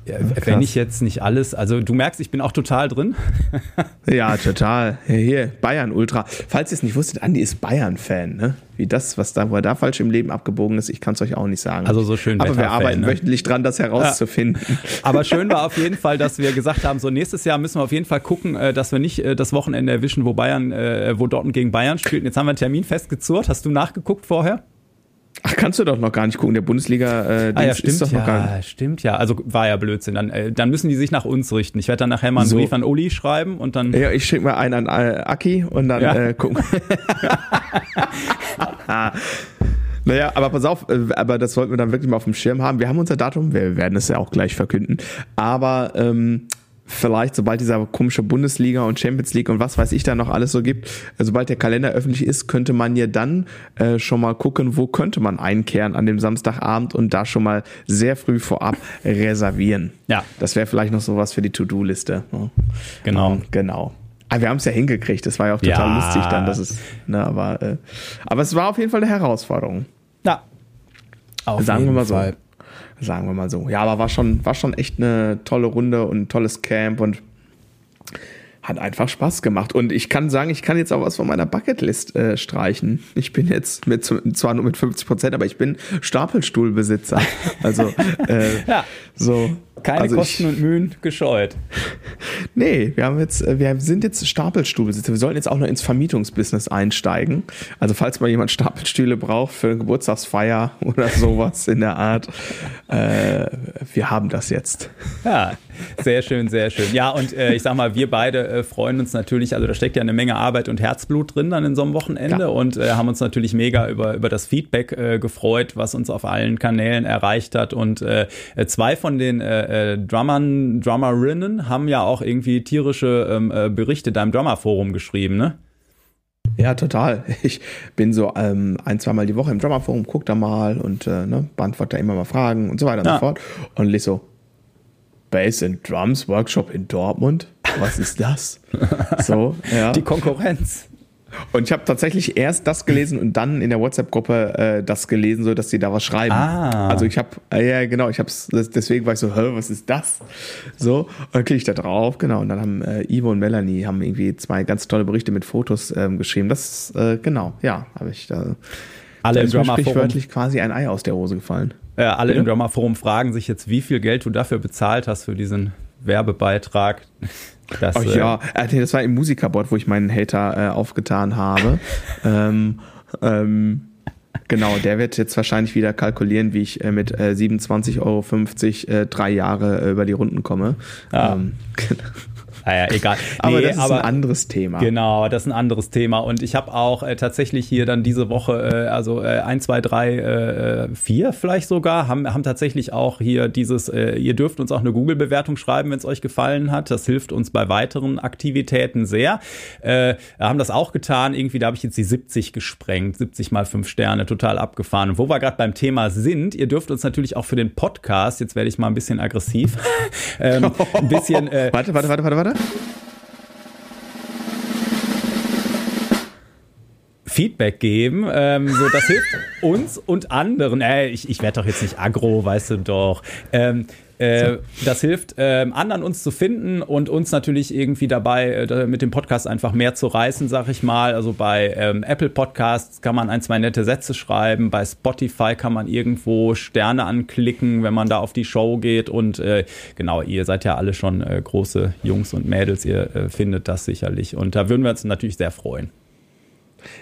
Ja, wenn ich jetzt nicht alles, also du merkst, ich bin auch total drin. ja, total. Hier, Bayern Ultra. Falls ihr es nicht wusstet, Andi ist Bayern-Fan, ne? Wie das, was da, wo er da falsch im Leben abgebogen ist, ich kann es euch auch nicht sagen. Also so schön. Aber wir arbeiten ne? wöchentlich dran, das herauszufinden. Ja. Aber schön war auf jeden Fall, dass wir gesagt haben, so nächstes Jahr müssen wir auf jeden Fall gucken, äh, dass wir nicht äh, das Wochenende erwischen, wo Bayern, äh, wo Dortmund gegen Bayern spielt. Jetzt haben wir einen Termin festgezurrt. Hast du nachgeguckt vorher? Ach, kannst du doch noch gar nicht gucken. Der Bundesliga äh, ah, ja, stimmt, ist doch noch ja, gar nicht. Stimmt ja. Also war ja Blödsinn. Dann, äh, dann müssen die sich nach uns richten. Ich werde dann nachher mal einen so. Brief an Uli schreiben und dann. Ja, ich schicke mal einen an äh, Aki und dann ja. äh, gucken. naja, aber pass auf, äh, aber das sollten wir dann wirklich mal auf dem Schirm haben. Wir haben unser Datum, wir werden es ja auch gleich verkünden. Aber ähm, vielleicht, sobald dieser komische Bundesliga und Champions League und was weiß ich da noch alles so gibt, äh, sobald der Kalender öffentlich ist, könnte man ja dann äh, schon mal gucken, wo könnte man einkehren an dem Samstagabend und da schon mal sehr früh vorab reservieren. Ja. Das wäre vielleicht noch sowas für die To-Do-Liste. Ne? Genau. Um, genau. Aber ah, wir haben es ja hingekriegt. Das war ja auch total ja. lustig dann, dass es, ne, aber, äh, aber es war auf jeden Fall eine Herausforderung. Ja. Auf Sagen wir mal so. Sagen wir mal so. Ja, aber war schon, war schon echt eine tolle Runde und ein tolles Camp und hat einfach Spaß gemacht. Und ich kann sagen, ich kann jetzt auch was von meiner Bucketlist äh, streichen. Ich bin jetzt mit, zwar nur mit 50 Prozent, aber ich bin Stapelstuhlbesitzer. Also, äh, ja. so. Keine also Kosten ich, und Mühen gescheut. Nee, wir haben jetzt, äh, wir sind jetzt Stapelstuhlbesitzer. Wir sollten jetzt auch noch ins Vermietungsbusiness einsteigen. Also falls mal jemand Stapelstühle braucht für eine Geburtstagsfeier oder sowas in der Art, äh, wir haben das jetzt. Ja, sehr schön, sehr schön. Ja, und äh, ich sag mal, wir beide äh, freuen uns natürlich, also da steckt ja eine Menge Arbeit und Herzblut drin dann in so einem Wochenende ja. und äh, haben uns natürlich mega über, über das Feedback äh, gefreut, was uns auf allen Kanälen erreicht hat. Und zwei von den äh, Drummern, Drummerinnen haben ja auch irgendwie tierische ähm, äh, Berichte da im Drummerforum geschrieben, ne? Ja, total. Ich bin so ähm, ein, zweimal die Woche im Drummerforum, guck da mal und äh, ne, beantworte da immer mal Fragen und so weiter und ja. so fort. Und lese so, Bass and Drums Workshop in Dortmund? Was ist das? so, ja. Die Konkurrenz. Und ich habe tatsächlich erst das gelesen und dann in der WhatsApp-Gruppe äh, das gelesen, so dass sie da was schreiben. Ah. Also ich habe, äh, ja genau, ich habe deswegen war ich so, Hä, was ist das? So, und dann klicke ich da drauf, genau. Und dann haben äh, Ivo und Melanie haben irgendwie zwei ganz tolle Berichte mit Fotos ähm, geschrieben. Das, äh, genau, ja, habe ich da. Alle im Drummer sprichwörtlich quasi ein Ei aus der Hose gefallen. Ja, alle Bitte? im Drummer Forum fragen sich jetzt, wie viel Geld du dafür bezahlt hast für diesen Werbebeitrag. Das, oh, ja, äh, das war im Musikerbot, wo ich meinen Hater äh, aufgetan habe. ähm, ähm, genau, der wird jetzt wahrscheinlich wieder kalkulieren, wie ich äh, mit äh, 27,50 Euro äh, drei Jahre äh, über die Runden komme. Ja. Ähm, Naja, egal. aber nee, das ist aber, ein anderes Thema. Genau, das ist ein anderes Thema. Und ich habe auch äh, tatsächlich hier dann diese Woche, äh, also äh, 1, 2, 3, 4 vielleicht sogar, haben, haben tatsächlich auch hier dieses, äh, ihr dürft uns auch eine Google-Bewertung schreiben, wenn es euch gefallen hat. Das hilft uns bei weiteren Aktivitäten sehr. Äh, haben das auch getan. Irgendwie, da habe ich jetzt die 70 gesprengt. 70 mal 5 Sterne, total abgefahren. Und wo wir gerade beim Thema sind, ihr dürft uns natürlich auch für den Podcast, jetzt werde ich mal ein bisschen aggressiv, ähm, ein bisschen. Äh, warte, warte, warte, warte, warte. Feedback geben. Ähm, so, das hilft uns und anderen. Äh, ich ich werde doch jetzt nicht aggro, weißt du doch. Ähm, äh, das hilft ähm, anderen uns zu finden und uns natürlich irgendwie dabei äh, mit dem Podcast einfach mehr zu reißen, sag ich mal. Also bei ähm, Apple Podcasts kann man ein, zwei nette Sätze schreiben. Bei Spotify kann man irgendwo Sterne anklicken, wenn man da auf die Show geht. Und äh, genau, ihr seid ja alle schon äh, große Jungs und Mädels. Ihr äh, findet das sicherlich. Und da würden wir uns natürlich sehr freuen.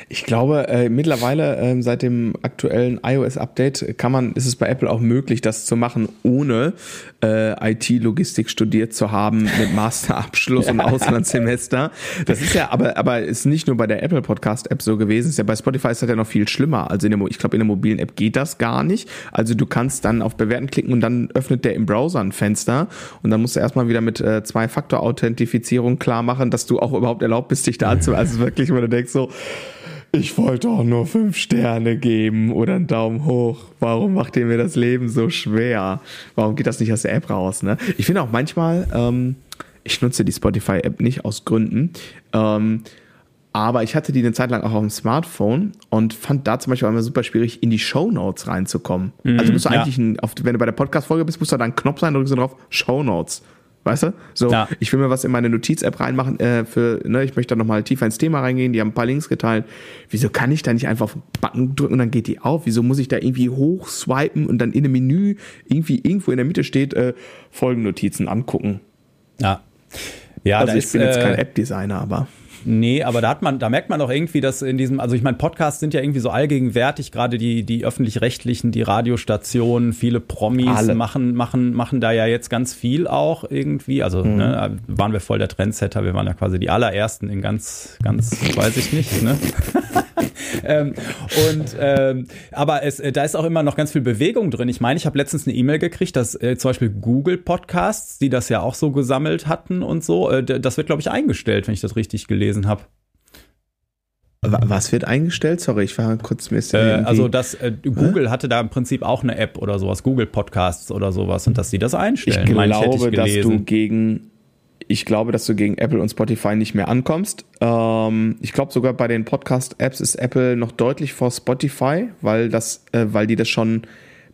Ich glaube, äh, mittlerweile äh, seit dem aktuellen iOS-Update kann man, ist es bei Apple auch möglich, das zu machen, ohne äh, IT-Logistik studiert zu haben mit Masterabschluss und Auslandssemester. Das ist ja, aber aber ist nicht nur bei der Apple Podcast App so gewesen. Ist ja bei Spotify ist das ja noch viel schlimmer. Also in der, ich glaube in der mobilen App geht das gar nicht. Also du kannst dann auf Bewerten klicken und dann öffnet der im Browser ein Fenster und dann musst du erstmal wieder mit äh, Zwei-Faktor-Authentifizierung klar machen, dass du auch überhaupt erlaubt bist, dich da anzumelden. Also wirklich, wo du denkst so ich wollte auch nur fünf Sterne geben oder einen Daumen hoch. Warum macht ihr mir das Leben so schwer? Warum geht das nicht aus der App raus? Ne? Ich finde auch manchmal, ähm, ich nutze die Spotify-App nicht aus Gründen, ähm, aber ich hatte die eine Zeit lang auch auf dem Smartphone und fand da zum Beispiel immer super schwierig, in die Show Notes reinzukommen. Mhm, also musst du eigentlich, ein, auf, wenn du bei der Podcast-Folge bist, musst du da einen Knopf sein, drückst du drauf, Show Notes. Weißt du? So, ja. ich will mir was in meine Notiz-App reinmachen, äh, für, ne, ich möchte da nochmal tiefer ins Thema reingehen, die haben ein paar Links geteilt. Wieso kann ich da nicht einfach auf Button drücken und dann geht die auf? Wieso muss ich da irgendwie hochswipen und dann in einem Menü irgendwie irgendwo in der Mitte steht, äh, Folgennotizen angucken? Ja. Ja, also ich ist, bin jetzt kein äh, App-Designer, aber. Nee, aber da hat man, da merkt man doch irgendwie, dass in diesem, also ich meine, Podcasts sind ja irgendwie so allgegenwärtig, gerade die, die öffentlich-rechtlichen, die Radiostationen, viele Promis Alle. machen, machen, machen da ja jetzt ganz viel auch irgendwie. Also mhm. ne, waren wir voll der Trendsetter, wir waren ja quasi die allerersten in ganz, ganz, weiß ich nicht, ne? ähm, und ähm, aber es, äh, da ist auch immer noch ganz viel Bewegung drin. Ich meine, ich habe letztens eine E-Mail gekriegt, dass äh, zum Beispiel Google Podcasts, die das ja auch so gesammelt hatten und so, äh, das wird glaube ich eingestellt, wenn ich das richtig gelesen habe. Was wird eingestellt? Sorry, ich war kurz ein bisschen. Äh, also, dass äh, Google hatte da im Prinzip auch eine App oder sowas, Google Podcasts oder sowas, und dass sie das einstellen. Ich glaube, ich, dass du gegen ich glaube, dass du gegen Apple und Spotify nicht mehr ankommst. Ähm, ich glaube sogar bei den Podcast-Apps ist Apple noch deutlich vor Spotify, weil das, äh, weil die das schon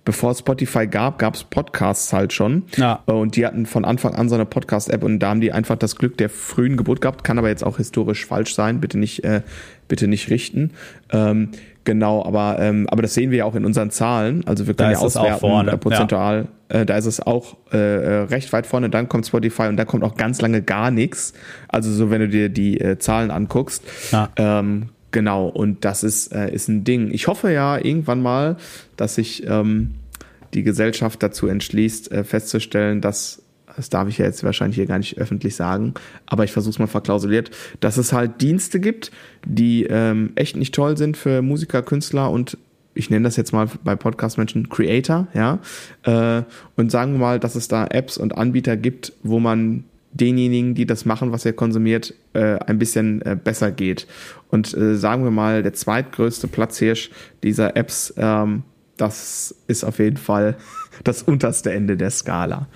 bevor Spotify gab, gab es Podcasts halt schon. Ja. Äh, und die hatten von Anfang an so eine Podcast-App und da haben die einfach das Glück der frühen Geburt gehabt. Kann aber jetzt auch historisch falsch sein. Bitte nicht, äh, bitte nicht richten. Ähm, genau, aber, ähm, aber das sehen wir ja auch in unseren Zahlen. Also wir können da ja auswerten, vorne. Prozentual. Ja. Äh, da ist es auch äh, äh, recht weit vorne. Dann kommt Spotify und dann kommt auch ganz lange gar nichts. Also so, wenn du dir die äh, Zahlen anguckst. Ja. Ähm, Genau, und das ist, äh, ist ein Ding. Ich hoffe ja irgendwann mal, dass sich ähm, die Gesellschaft dazu entschließt, äh, festzustellen, dass, das darf ich ja jetzt wahrscheinlich hier gar nicht öffentlich sagen, aber ich versuche es mal verklausuliert, dass es halt Dienste gibt, die ähm, echt nicht toll sind für Musiker, Künstler und ich nenne das jetzt mal bei Podcast-Menschen Creator, ja, äh, und sagen wir mal, dass es da Apps und Anbieter gibt, wo man denjenigen, die das machen, was er konsumiert, äh, ein bisschen äh, besser geht. Und äh, sagen wir mal, der zweitgrößte Platzhirsch dieser Apps, ähm, das ist auf jeden Fall das unterste Ende der Skala.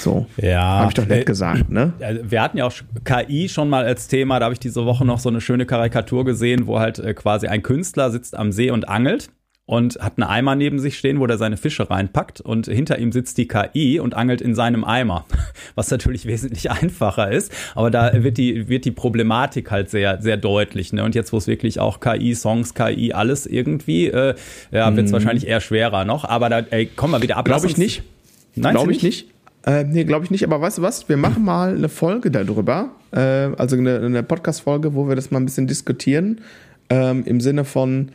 So, ja, habe ich doch nett gesagt, ne? Wir hatten ja auch KI schon mal als Thema. Da habe ich diese Woche noch so eine schöne Karikatur gesehen, wo halt äh, quasi ein Künstler sitzt am See und angelt und hat einen Eimer neben sich stehen, wo der seine Fische reinpackt und hinter ihm sitzt die KI und angelt in seinem Eimer, was natürlich wesentlich einfacher ist, aber da wird die wird die Problematik halt sehr sehr deutlich, ne? Und jetzt wo es wirklich auch KI Songs, KI alles irgendwie äh, ja, wird es mm. wahrscheinlich eher schwerer noch, aber da ey, komm mal wieder ab. Glaube ich nicht. Nein, glaube ich nicht. Äh, nee, glaube ich nicht. Aber weißt du was? Wir machen mal eine Folge darüber. Äh, also eine, eine Podcast-Folge, wo wir das mal ein bisschen diskutieren. Ähm, Im Sinne von,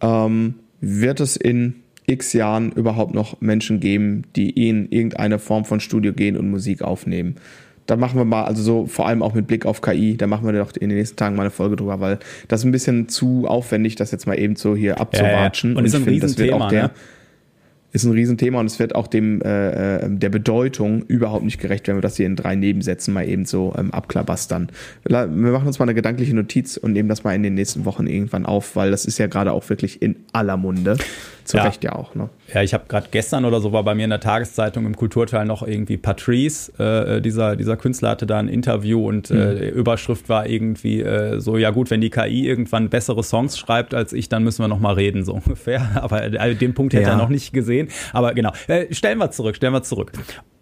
ähm, wird es in x Jahren überhaupt noch Menschen geben, die in irgendeine Form von Studio gehen und Musik aufnehmen? da machen wir mal, also so vor allem auch mit Blick auf KI, da machen wir doch in den nächsten Tagen mal eine Folge drüber, weil das ist ein bisschen zu aufwendig, das jetzt mal eben so hier abzuwatschen. Ja, ja. Und, und ich finde, das wird auch der. Ne? Ist ein Riesenthema und es wird auch dem äh, äh, der Bedeutung überhaupt nicht gerecht, wenn wir das hier in drei Nebensätzen mal eben so ähm, abklabastern. Wir machen uns mal eine gedankliche Notiz und nehmen das mal in den nächsten Wochen irgendwann auf, weil das ist ja gerade auch wirklich in aller Munde. Zu ja. Recht ja auch. Ne? Ja, ich habe gerade gestern oder so war bei mir in der Tageszeitung im Kulturteil noch irgendwie Patrice, äh, dieser, dieser Künstler hatte da ein Interview und mhm. äh, Überschrift war irgendwie äh, so, ja gut, wenn die KI irgendwann bessere Songs schreibt als ich, dann müssen wir noch mal reden, so ungefähr. Aber äh, den Punkt hätte ja. er noch nicht gesehen. Aber genau, äh, stellen wir zurück, stellen wir zurück.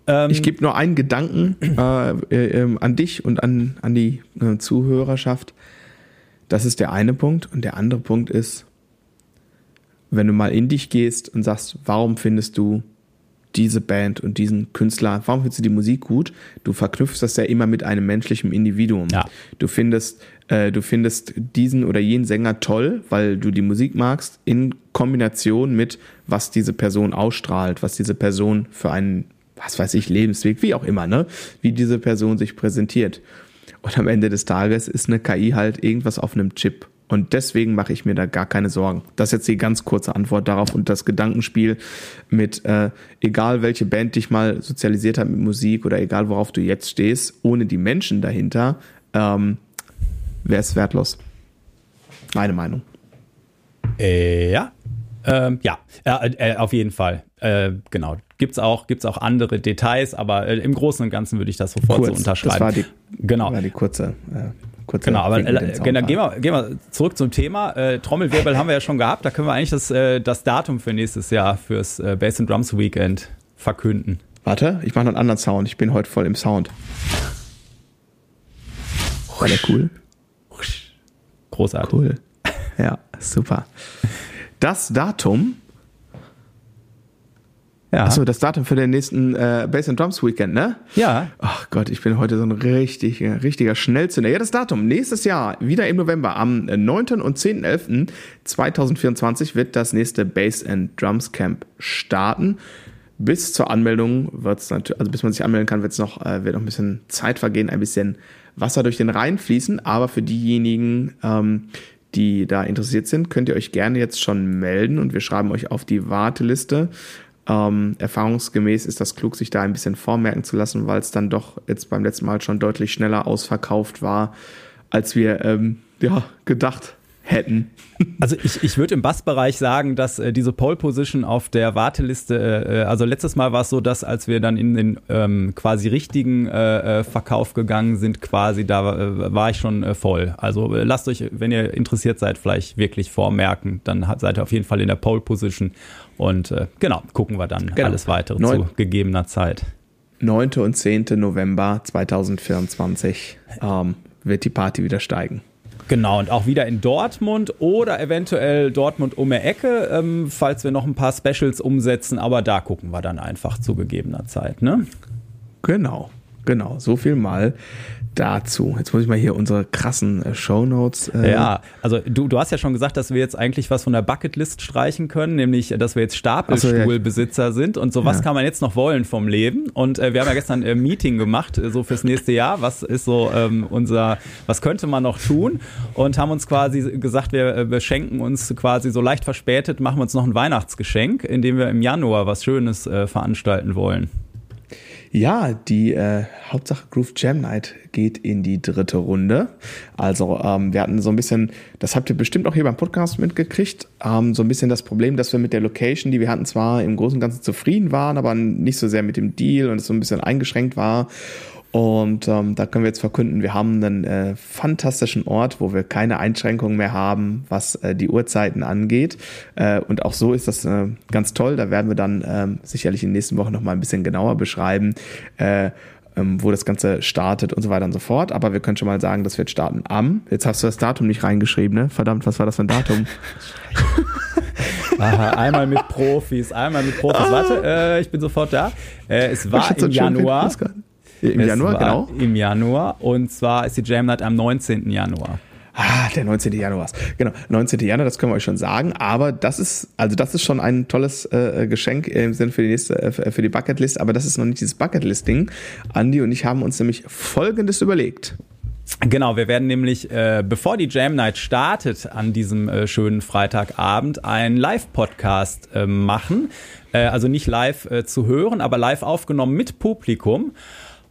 Ähm, ich gebe nur einen Gedanken äh, äh, ähm, an dich und an, an die äh, Zuhörerschaft. Das ist der eine Punkt. Und der andere Punkt ist, wenn du mal in dich gehst und sagst, warum findest du diese Band und diesen Künstler, warum findest du die Musik gut? Du verknüpfst das ja immer mit einem menschlichen Individuum. Ja. Du findest, äh, du findest diesen oder jenen Sänger toll, weil du die Musik magst, in Kombination mit, was diese Person ausstrahlt, was diese Person für einen, was weiß ich, Lebensweg, wie auch immer, ne? Wie diese Person sich präsentiert. Und am Ende des Tages ist eine KI halt irgendwas auf einem Chip und deswegen mache ich mir da gar keine Sorgen. Das ist jetzt die ganz kurze Antwort darauf und das Gedankenspiel mit, äh, egal welche Band dich mal sozialisiert hat mit Musik oder egal worauf du jetzt stehst, ohne die Menschen dahinter, ähm, wäre es wertlos. Meine Meinung. Äh, ja. Ähm, ja, äh, äh, auf jeden Fall. Äh, genau. Gibt es auch, gibt's auch andere Details, aber im Großen und Ganzen würde ich das sofort Kurz, so unterschreiben. Das war die, genau. war die kurze. Kurze genau, aber äh, genau, gehen, wir, gehen wir zurück zum Thema. Äh, Trommelwirbel haben wir ja schon gehabt. Da können wir eigentlich das, äh, das Datum für nächstes Jahr fürs äh, Bass and Drums Weekend verkünden. Warte, ich mache noch einen anderen Sound. Ich bin heute voll im Sound. War der cool? Großartig. Cool. Ja, super. Das Datum ja. Achso, das Datum für den nächsten äh, Bass and Drums Weekend, ne? Ja. Ach Gott, ich bin heute so ein richtig, richtiger Schnellzünder. Ja, das Datum. Nächstes Jahr, wieder im November, am 9. und 10.11.2024 wird das nächste Bass and Drums Camp starten. Bis zur Anmeldung wird es natürlich, also bis man sich anmelden kann, wird's noch, äh, wird noch ein bisschen Zeit vergehen, ein bisschen Wasser durch den Rhein fließen. Aber für diejenigen, ähm, die da interessiert sind, könnt ihr euch gerne jetzt schon melden und wir schreiben euch auf die Warteliste. Ähm, erfahrungsgemäß ist das klug, sich da ein bisschen vormerken zu lassen, weil es dann doch jetzt beim letzten Mal schon deutlich schneller ausverkauft war, als wir ähm, ja, gedacht hätten. Also ich, ich würde im Bassbereich sagen, dass äh, diese Pole Position auf der Warteliste, äh, also letztes Mal war es so, dass als wir dann in den ähm, quasi richtigen äh, äh Verkauf gegangen sind, quasi da äh, war ich schon äh, voll. Also lasst euch, wenn ihr interessiert seid, vielleicht wirklich vormerken, dann seid ihr auf jeden Fall in der Pole Position und genau, gucken wir dann genau. alles weitere Neun zu gegebener Zeit. 9. und 10. November 2024 ähm, wird die Party wieder steigen. Genau, und auch wieder in Dortmund oder eventuell Dortmund um die Ecke, ähm, falls wir noch ein paar Specials umsetzen, aber da gucken wir dann einfach zu gegebener Zeit, ne? Genau, genau. So viel mal dazu. Jetzt muss ich mal hier unsere krassen äh, Shownotes. Äh ja, also du, du hast ja schon gesagt, dass wir jetzt eigentlich was von der Bucketlist streichen können, nämlich, dass wir jetzt Stapelstuhlbesitzer so, ja. sind und so was ja. kann man jetzt noch wollen vom Leben. Und äh, wir haben ja gestern ein Meeting gemacht, äh, so fürs nächste Jahr. Was ist so ähm, unser, was könnte man noch tun? Und haben uns quasi gesagt, wir äh, beschenken uns quasi so leicht verspätet, machen wir uns noch ein Weihnachtsgeschenk, indem wir im Januar was Schönes äh, veranstalten wollen. Ja, die äh, Hauptsache Groove Jam Night geht in die dritte Runde. Also ähm, wir hatten so ein bisschen, das habt ihr bestimmt auch hier beim Podcast mitgekriegt, ähm, so ein bisschen das Problem, dass wir mit der Location, die wir hatten, zwar im Großen und Ganzen zufrieden waren, aber nicht so sehr mit dem Deal und es so ein bisschen eingeschränkt war. Und ähm, da können wir jetzt verkünden, wir haben einen äh, fantastischen Ort, wo wir keine Einschränkungen mehr haben, was äh, die Uhrzeiten angeht. Äh, und auch so ist das äh, ganz toll. Da werden wir dann äh, sicherlich in den nächsten Wochen nochmal ein bisschen genauer beschreiben, äh, ähm, wo das Ganze startet und so weiter und so fort. Aber wir können schon mal sagen, das wird starten am. Jetzt hast du das Datum nicht reingeschrieben, ne? Verdammt, was war das für ein Datum? Aha, einmal mit Profis, einmal mit Profis. Warte, äh, ich bin sofort da. Äh, es war im Januar. Im es Januar, genau. Im Januar. Und zwar ist die Jam Night am 19. Januar. Ah, der 19. Januar. Genau, 19. Januar, das können wir euch schon sagen. Aber das ist, also das ist schon ein tolles äh, Geschenk im Sinne für die nächste, äh, für die Bucketlist. Aber das ist noch nicht dieses Bucketlist-Ding. Andi und ich haben uns nämlich Folgendes überlegt. Genau, wir werden nämlich, äh, bevor die Jam Night startet an diesem äh, schönen Freitagabend, einen Live-Podcast äh, machen. Äh, also nicht live äh, zu hören, aber live aufgenommen mit Publikum.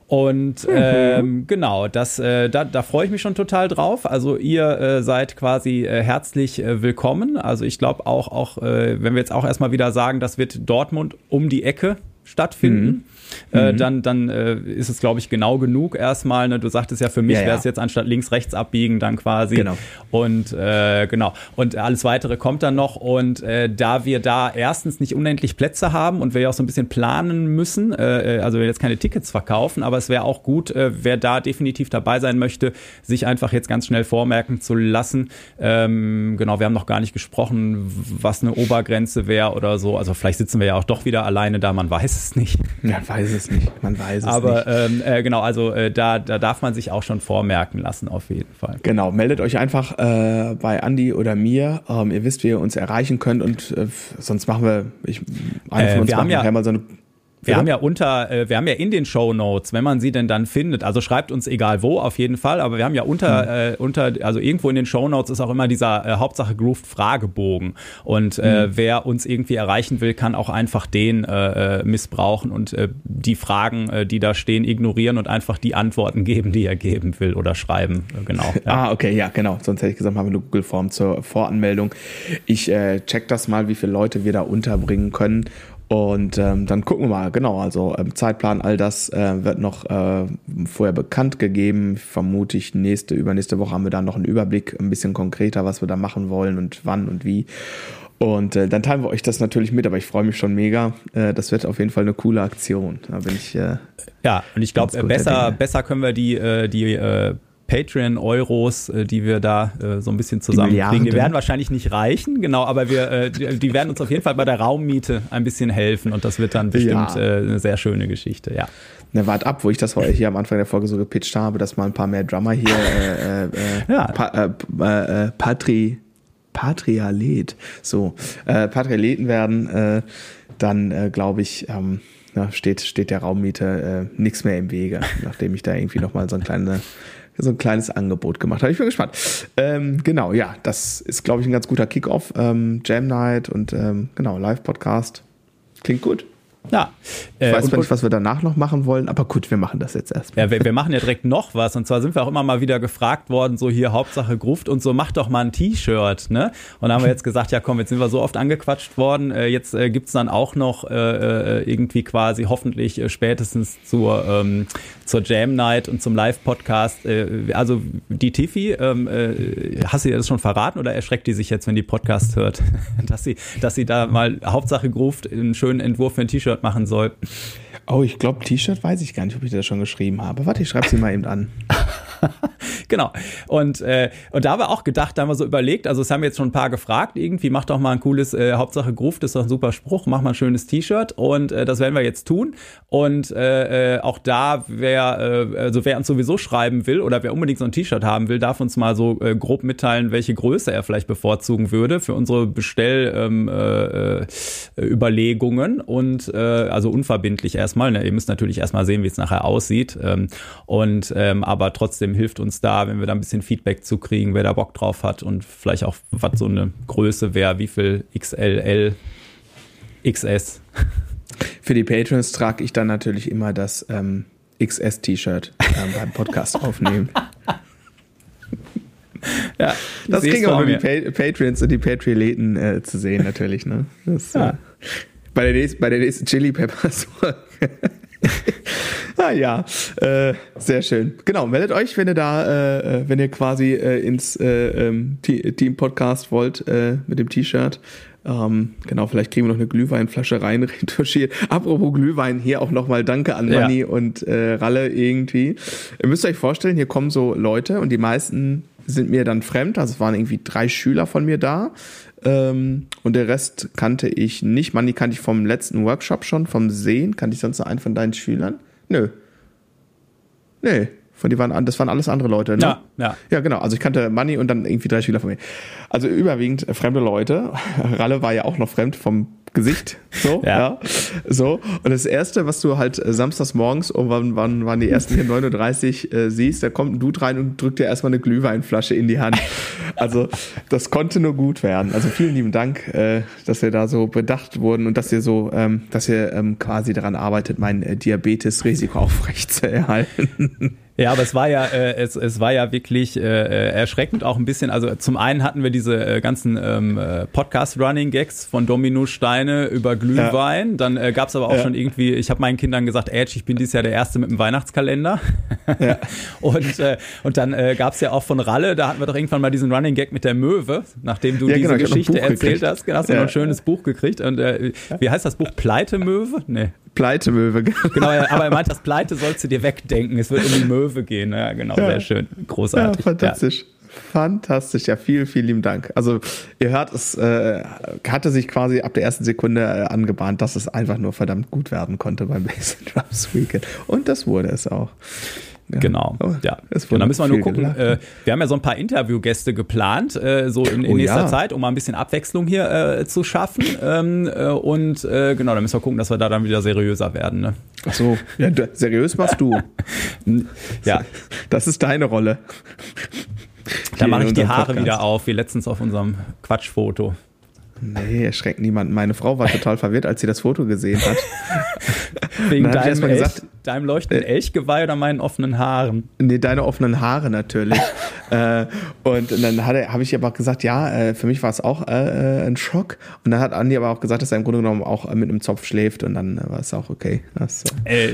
Und mhm. ähm, genau, das, äh, da, da freue ich mich schon total drauf. Also ihr äh, seid quasi äh, herzlich äh, willkommen. Also ich glaube auch, auch äh, wenn wir jetzt auch erstmal wieder sagen, das wird Dortmund um die Ecke stattfinden. Mhm äh, mhm. dann, dann äh, ist es, glaube ich, genau genug erstmal. Ne? Du sagtest ja, für mich ja, wäre es jetzt anstatt links, rechts abbiegen dann quasi. Genau. Und äh, genau. Und alles weitere kommt dann noch. Und äh, da wir da erstens nicht unendlich Plätze haben und wir ja auch so ein bisschen planen müssen, äh, äh also wir jetzt keine Tickets verkaufen, aber es wäre auch gut, äh, wer da definitiv dabei sein möchte, sich einfach jetzt ganz schnell vormerken zu lassen. Ähm, genau, wir haben noch gar nicht gesprochen, was eine Obergrenze wäre oder so. Also vielleicht sitzen wir ja auch doch wieder alleine da, man weiß es nicht. Ja, weiß weiß es nicht. Man weiß es Aber, nicht. Aber ähm, äh, genau, also äh, da, da darf man sich auch schon vormerken lassen, auf jeden Fall. Genau, meldet euch einfach äh, bei Andy oder mir. Ähm, ihr wisst, wie ihr uns erreichen könnt und äh, sonst machen wir, ich, einer von äh, uns wir haben ja, mal so eine wir haben ja unter, äh, wir haben ja in den Show Notes, wenn man sie denn dann findet, also schreibt uns egal wo auf jeden Fall, aber wir haben ja unter, mhm. äh, unter also irgendwo in den Show Notes ist auch immer dieser äh, Hauptsache Grooved Fragebogen und äh, mhm. wer uns irgendwie erreichen will, kann auch einfach den äh, äh, missbrauchen und äh, die Fragen, äh, die da stehen, ignorieren und einfach die Antworten geben, die er geben will oder schreiben. Genau. Ja. Ah, okay, ja, genau. Sonst hätte ich gesagt, haben wir eine Google Form zur Voranmeldung. Ich äh, check das mal, wie viele Leute wir da unterbringen können und ähm, dann gucken wir mal, genau, also ähm, Zeitplan, all das äh, wird noch äh, vorher bekannt gegeben. Vermute ich, nächste, übernächste Woche haben wir dann noch einen Überblick, ein bisschen konkreter, was wir da machen wollen und wann und wie. Und äh, dann teilen wir euch das natürlich mit, aber ich freue mich schon mega. Äh, das wird auf jeden Fall eine coole Aktion. Da bin ich. Äh, ja, und ich glaube, besser, besser können wir die, äh, die äh, Patreon-Euros, äh, die wir da äh, so ein bisschen zusammenkriegen. Die, die werden wahrscheinlich nicht reichen, genau, aber wir, äh, die, die, werden uns auf jeden Fall bei der Raummiete ein bisschen helfen und das wird dann bestimmt ja. eine sehr schöne Geschichte, ja. Na, wart ab, wo ich das hier am Anfang der Folge so gepitcht habe, dass mal ein paar mehr Drummer hier äh, äh, ja. pa äh, Patri, Patrialet, so, äh, Patrialeten werden, dann glaube ich, ähm, na, steht, steht der Raummiete nichts mehr im Wege, nachdem ich da irgendwie nochmal so ein kleine so ein kleines Angebot gemacht habe. Ich bin gespannt. Ähm, genau, ja, das ist, glaube ich, ein ganz guter Kickoff. Ähm, Jam Night und ähm, genau, Live-Podcast. Klingt gut. Ja. Ich weiß äh, zwar nicht, was wir danach noch machen wollen, aber gut, wir machen das jetzt erstmal. Ja, wir, wir, machen ja direkt noch was. Und zwar sind wir auch immer mal wieder gefragt worden, so hier Hauptsache Gruft und so, mach doch mal ein T-Shirt. Ne? Und da haben wir jetzt gesagt, ja komm, jetzt sind wir so oft angequatscht worden. Äh, jetzt äh, gibt's dann auch noch äh, äh irgendwie quasi hoffentlich äh, spätestens zur, ähm, zur Jam Night und zum Live-Podcast. Äh, also die Tiffy, ähm, äh, hast du ihr das schon verraten oder erschreckt die sich jetzt, wenn die Podcast hört, dass sie, dass sie da mal Hauptsache Gruft einen schönen Entwurf für ein T-Shirt T-Shirt machen soll. Oh, ich glaube, T-Shirt weiß ich gar nicht, ob ich das schon geschrieben habe. Warte, ich schreibe sie mal eben an. genau. Und, äh, und da haben wir auch gedacht, da haben wir so überlegt, also es haben jetzt schon ein paar gefragt, irgendwie mach doch mal ein cooles, äh, Hauptsache Groove, das ist doch ein super Spruch, mach mal ein schönes T-Shirt und äh, das werden wir jetzt tun. Und äh, äh, auch da, wer, äh, also wer uns sowieso schreiben will oder wer unbedingt so ein T-Shirt haben will, darf uns mal so äh, grob mitteilen, welche Größe er vielleicht bevorzugen würde für unsere Bestellüberlegungen ähm, äh, und äh, also unverbindlich erstmal. Ne? Ihr müsst natürlich erstmal sehen, wie es nachher aussieht. Ähm, und ähm, aber trotzdem hilft uns da, wenn wir da ein bisschen Feedback zu kriegen, wer da Bock drauf hat und vielleicht auch, was so eine Größe wäre, wie viel XLL, XS. Für die Patrons trage ich dann natürlich immer das ähm, XS-T-Shirt ähm, beim Podcast aufnehmen. ja, das kriegen auch nur die pa Patrons und die Patrioleten äh, zu sehen, natürlich. Ne? Das, ja. äh, bei, der nächsten, bei der nächsten Chili Peppers ah ja, äh, sehr schön. Genau, meldet euch, wenn ihr da, äh, äh wenn ihr quasi äh, ins äh, ähm, Team Podcast wollt äh, mit dem T-Shirt. Ähm, genau, vielleicht kriegen wir noch eine Glühweinflasche rein retuschiert. Apropos Glühwein, hier auch nochmal Danke an Manni ja. und Ralle irgendwie. Ihr müsst euch vorstellen, hier kommen so Leute und die meisten sind mir dann fremd. Also es waren irgendwie drei Schüler von mir da. Ähm, und der Rest kannte ich nicht. Manni kannte ich vom letzten Workshop schon, vom Sehen. Kannte ich sonst noch einen von deinen Schülern? Nö. Nee. Von die waren, das waren alles andere Leute, ne? Ja, ja. Ja, genau. Also ich kannte Manni und dann irgendwie drei Spieler von mir. Also überwiegend fremde Leute. Ralle war ja auch noch fremd vom Gesicht. So, ja. ja. So. Und das erste, was du halt äh, samstags morgens, um wann, wann waren die ersten hier 9.30 Uhr äh, siehst, da kommt ein Dude rein und drückt dir erstmal eine Glühweinflasche in die Hand. Also, das konnte nur gut werden. Also vielen lieben Dank, äh, dass wir da so bedacht wurden und dass ihr so, ähm, dass ihr ähm, quasi daran arbeitet, mein äh, Diabetes-Risiko aufrecht zu erhalten. Ja, aber es war ja, äh, es, es war ja wirklich äh, äh, erschreckend auch ein bisschen. Also zum einen hatten wir diese äh, ganzen ähm, äh, Podcast-Running-Gags von Domino Steine über Glühwein. Ja. Dann äh, gab es aber auch ja. schon irgendwie, ich habe meinen Kindern gesagt, Edge, ich bin dieses Jahr der Erste mit dem Weihnachtskalender. Ja. und, äh, und dann äh, gab es ja auch von Ralle, da hatten wir doch irgendwann mal diesen Running-Gag mit der Möwe, nachdem du ja, diese genau, Geschichte erzählt gekriegt. hast. Genau, hast du noch ein schönes Buch gekriegt. Und äh, wie heißt das Buch? Pleite Möwe? Nee. Pleitemöwe. Genau, aber er meint, das Pleite sollst du dir wegdenken. Es wird um die Möwe gehen. Ja, genau, ja. sehr schön. Großartig. Ja, fantastisch. Ja. Fantastisch, ja, vielen, vielen lieben Dank. Also, ihr hört, es äh, hatte sich quasi ab der ersten Sekunde äh, angebahnt, dass es einfach nur verdammt gut werden konnte beim Bass Drums Weekend. Und das wurde es auch. Ja. Genau, oh, ja. Genau, da müssen wir nur gucken. Äh, wir haben ja so ein paar Interviewgäste geplant, äh, so in, in oh, nächster ja. Zeit, um mal ein bisschen Abwechslung hier äh, zu schaffen. Ähm, äh, und äh, genau, da müssen wir gucken, dass wir da dann wieder seriöser werden. Ne? Ach so, ja, seriös machst du. ja. Das ist deine Rolle. Da mache ich die Haare Podcast. wieder auf, wie letztens auf unserem Quatschfoto. Nee, erschreckt niemanden. Meine Frau war total verwirrt, als sie das Foto gesehen hat. Wegen deinem, Elch, gesagt, deinem leuchtenden äh, Elchgeweih oder meinen offenen Haaren? Nee, deine offenen Haare natürlich. äh, und dann habe ich aber gesagt, ja, äh, für mich war es auch äh, ein Schock. Und dann hat Andi aber auch gesagt, dass er im Grunde genommen auch mit einem Zopf schläft und dann war es auch okay. Das,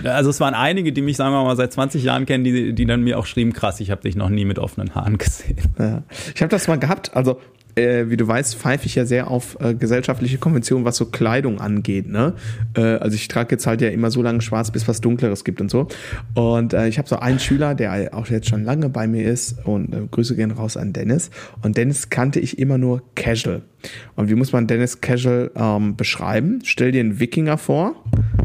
also es waren einige, die mich, sagen wir mal, seit 20 Jahren kennen, die, die dann mir auch schrieben, krass, ich habe dich noch nie mit offenen Haaren gesehen. Ja. Ich habe das mal gehabt, also äh, wie du weißt, pfeife ich ja sehr auf äh, gesellschaftliche Konventionen, was so Kleidung angeht. Ne? Äh, also ich trage jetzt halt ja immer so lange schwarz, bis was Dunkleres gibt und so. Und äh, ich habe so einen Schüler, der auch jetzt schon lange bei mir ist und äh, Grüße gehen raus an Dennis. Und Dennis kannte ich immer nur casual. Und wie muss man Dennis casual ähm, beschreiben? Stell dir einen Wikinger vor.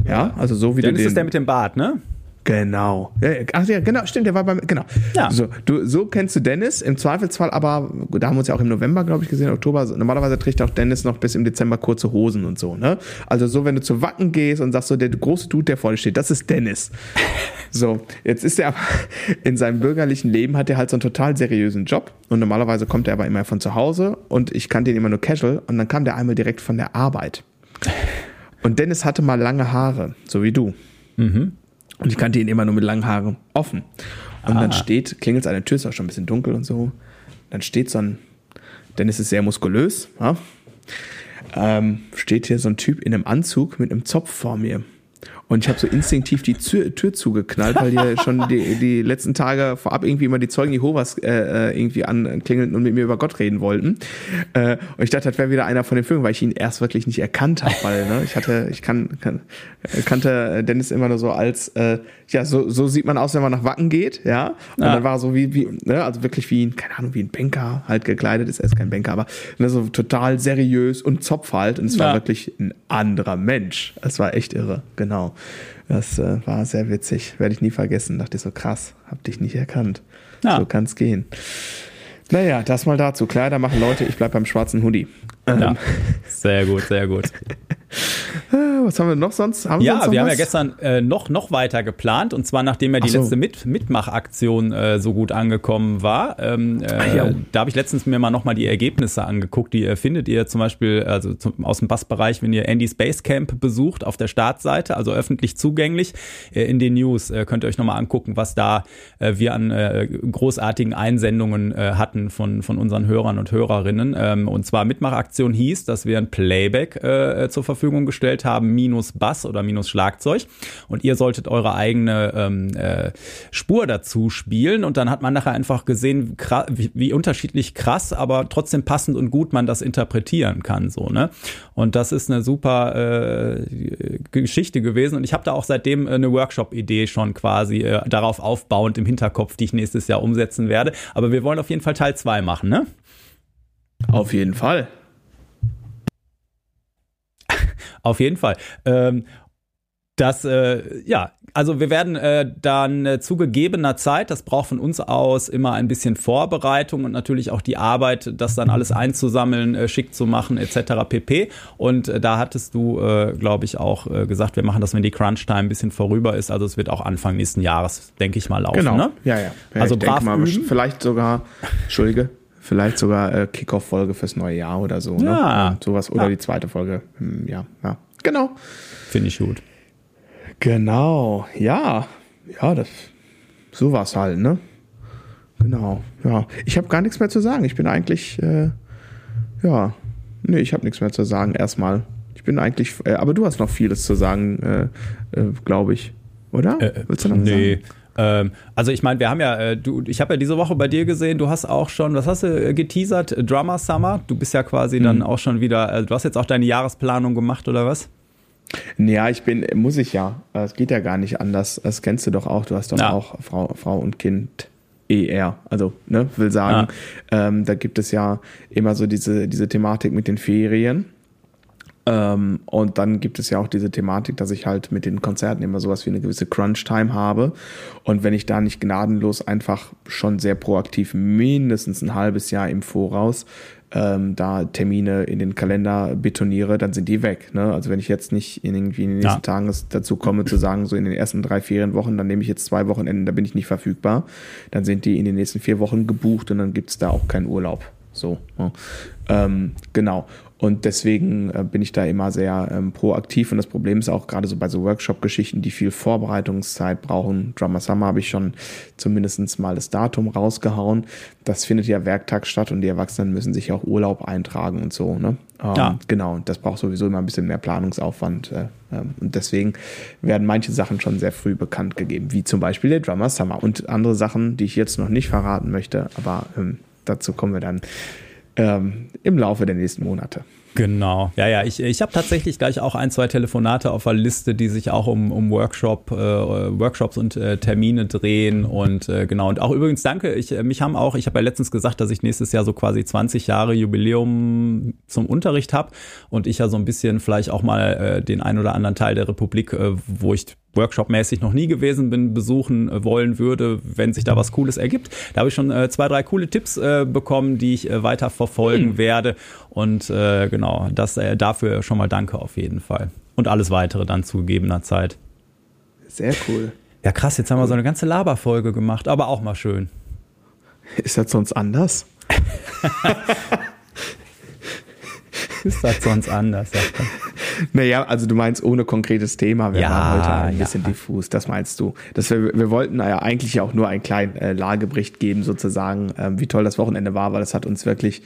Ja, also so wie Dennis du den. ist der mit dem Bart, ne? Genau. Ach ja, genau, stimmt, der war beim, genau. Ja. So, du, so kennst du Dennis, im Zweifelsfall aber, da haben wir uns ja auch im November, glaube ich, gesehen, Oktober, normalerweise trägt auch Dennis noch bis im Dezember kurze Hosen und so, ne? Also so, wenn du zu Wacken gehst und sagst so, der große Dude, der vor dir steht, das ist Dennis. So, jetzt ist er aber, in seinem bürgerlichen Leben hat er halt so einen total seriösen Job und normalerweise kommt er aber immer von zu Hause und ich kannte ihn immer nur casual und dann kam der einmal direkt von der Arbeit. Und Dennis hatte mal lange Haare, so wie du. Mhm. Und ich kannte ihn immer nur mit langen Haaren offen. Und ah. dann steht, klingelt seine Tür, ist auch schon ein bisschen dunkel und so. Dann steht so ein, Dennis ist sehr muskulös, ja? ähm, steht hier so ein Typ in einem Anzug mit einem Zopf vor mir. Und ich habe so instinktiv die Tür, Tür zugeknallt, weil hier schon die, die letzten Tage vorab irgendwie immer die Zeugen Jehovas äh, äh irgendwie anklingelten und mit mir über Gott reden wollten. Äh, und ich dachte, das wäre wieder einer von den Filmen, weil ich ihn erst wirklich nicht erkannt habe, weil ne, ich hatte, ich kann, kann, kannte Dennis immer nur so als, äh, ja, so, so sieht man aus, wenn man nach Wacken geht, ja. Und ja. dann war er so wie, wie, ne, also wirklich wie ein, keine Ahnung, wie ein Banker halt gekleidet ist, er ist kein Banker, aber ne, so total seriös und Zopf halt. Und es war wirklich ein anderer Mensch. Es war echt irre, genau. Das äh, war sehr witzig. Werde ich nie vergessen. Dachte ich so, krass, hab dich nicht erkannt. Ja. So kann's gehen. Naja, das mal dazu. Kleider machen Leute, ich bleib beim schwarzen Hoodie. Ja, ähm. sehr gut, sehr gut. Was haben wir noch sonst? Haben ja, wir, wir haben ja gestern äh, noch, noch weiter geplant und zwar nachdem ja die so. letzte Mit Mitmachaktion äh, so gut angekommen war. Ähm, äh, ah, ja. Da habe ich letztens mir mal nochmal die Ergebnisse angeguckt. Die äh, findet ihr zum Beispiel also zum, aus dem Bassbereich, wenn ihr Andy Space Camp besucht auf der Startseite, also öffentlich zugänglich. Äh, in den News äh, könnt ihr euch nochmal angucken, was da wir an großartigen Einsendungen hatten von, von unseren Hörern und Hörerinnen. Ähm, und zwar Mitmachaktion hieß, dass wir ein Playback zur Verfügung gestellt haben minus Bass oder minus Schlagzeug und ihr solltet eure eigene ähm, äh, Spur dazu spielen und dann hat man nachher einfach gesehen, wie, wie, unterschiedlich krass, aber trotzdem passend und gut man das interpretieren kann so ne und das ist eine super äh, Geschichte gewesen und ich habe da auch seitdem eine Workshop-Idee schon quasi äh, darauf aufbauend im Hinterkopf, die ich nächstes Jahr umsetzen werde. Aber wir wollen auf jeden Fall Teil 2 machen, ne? Auf jeden Fall. Auf jeden Fall. Ähm, Das, äh, ja, also wir werden äh, dann äh, zu gegebener Zeit, das braucht von uns aus immer ein bisschen Vorbereitung und natürlich auch die Arbeit, das dann alles einzusammeln, äh, schick zu machen etc. pp. Und äh, da hattest du, äh, glaube ich, auch äh, gesagt, wir machen das, wenn die Crunch-Time ein bisschen vorüber ist. Also es wird auch Anfang nächsten Jahres, denke ich mal, laufen. Genau, ne? ja, ja. ja also brav mal, üben. vielleicht sogar, Entschuldige, vielleicht sogar äh, Kickoff-Folge fürs neue Jahr oder so. Ja. Ne? Sowas. Oder Ja. die zweite Folge. Hm, ja, ja. Genau. Finde ich gut. Genau, ja. Ja, das so war's halt, ne? Genau, ja. Ich habe gar nichts mehr zu sagen. Ich bin eigentlich, äh, ja, nee, ich habe nichts mehr zu sagen erstmal. Ich bin eigentlich, äh, aber du hast noch vieles zu sagen, äh, äh, glaube ich, oder? Willst du noch nee. sagen? Ähm, also ich meine, wir haben ja, äh, du, ich habe ja diese Woche bei dir gesehen, du hast auch schon, was hast du äh, geteasert? Äh, Drummer Summer. Du bist ja quasi dann auch schon wieder, äh, du hast jetzt auch deine Jahresplanung gemacht oder was? Ja, ich bin, muss ich ja. Es geht ja gar nicht anders. Das kennst du doch auch. Du hast doch Ja. auch Frau, Frau und Kind ER. Also, ne, will sagen, ähm, da gibt es ja immer so diese, diese Thematik mit den Ferien. Ähm, und dann gibt es ja auch diese Thematik, dass ich halt mit den Konzerten immer sowas wie eine gewisse Crunch-Time habe. Und wenn ich da nicht gnadenlos einfach schon sehr proaktiv mindestens ein halbes Jahr im Voraus ähm, da Termine in den Kalender betoniere, dann sind die weg. Ne? Also wenn ich jetzt nicht in irgendwie in den nächsten Ja. Tagen dazu komme zu sagen, so in den ersten drei Ferienwochen, dann nehme ich jetzt zwei Wochenenden, da bin ich nicht verfügbar, dann sind die in den nächsten vier Wochen gebucht und dann gibt es da auch keinen Urlaub. So. Ne? Ähm, genau. Und deswegen äh, bin ich da immer sehr ähm, proaktiv. Und das Problem ist auch gerade so bei so Workshop-Geschichten, die viel Vorbereitungszeit brauchen. Drummer Summer habe ich schon zumindest mal das Datum rausgehauen. Das findet ja Werktag statt und die Erwachsenen müssen sich auch Urlaub eintragen und so. Ne? Ähm, Ja. Genau. Und das braucht sowieso immer ein bisschen mehr Planungsaufwand. Äh, ähm, und deswegen werden manche Sachen schon sehr früh bekannt gegeben, wie zum Beispiel der Drummer Summer und andere Sachen, die ich jetzt noch nicht verraten möchte. Aber ähm, dazu kommen wir dann ähm, im Laufe der nächsten Monate. Genau. Ja, ja, ich, ich habe tatsächlich gleich auch ein, zwei Telefonate auf der Liste, die sich auch um, um Workshop, äh, Workshops und äh, Termine drehen. Und äh, genau, und auch übrigens danke, ich, äh, mich haben auch, ich habe ja letztens gesagt, dass ich nächstes Jahr so quasi 20 Jahre Jubiläum zum Unterricht habe und ich ja so ein bisschen vielleicht auch mal äh, den ein oder anderen Teil der Republik, äh, wo ich workshopmäßig noch nie gewesen bin, besuchen äh, wollen würde, wenn sich da was Cooles ergibt. Da habe ich schon äh, zwei, drei coole Tipps äh, bekommen, die ich äh, weiter verfolgen werde. Und äh, genau, das äh, dafür schon mal danke auf jeden Fall. Und alles weitere dann zu gegebener Zeit. Sehr cool. Ja, krass, jetzt haben wir so eine ganze Laberfolge gemacht, aber auch mal schön. Ist das sonst anders? Ist das sonst anders? sagt er. Naja, also du meinst ohne konkretes Thema. Wir Ja, waren heute ein ja. bisschen diffus, das meinst du. Das wir, wir wollten ja eigentlich auch nur einen kleinen äh, Lagebericht geben, sozusagen, ähm, wie toll das Wochenende war, weil das hat uns wirklich,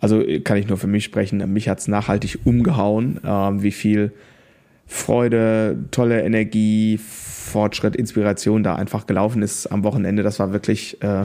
also äh, kann ich nur für mich sprechen, äh, mich hat es nachhaltig umgehauen, ähm, wie viel Freude, tolle Energie, Fortschritt, Inspiration da einfach gelaufen ist am Wochenende. Das war wirklich äh,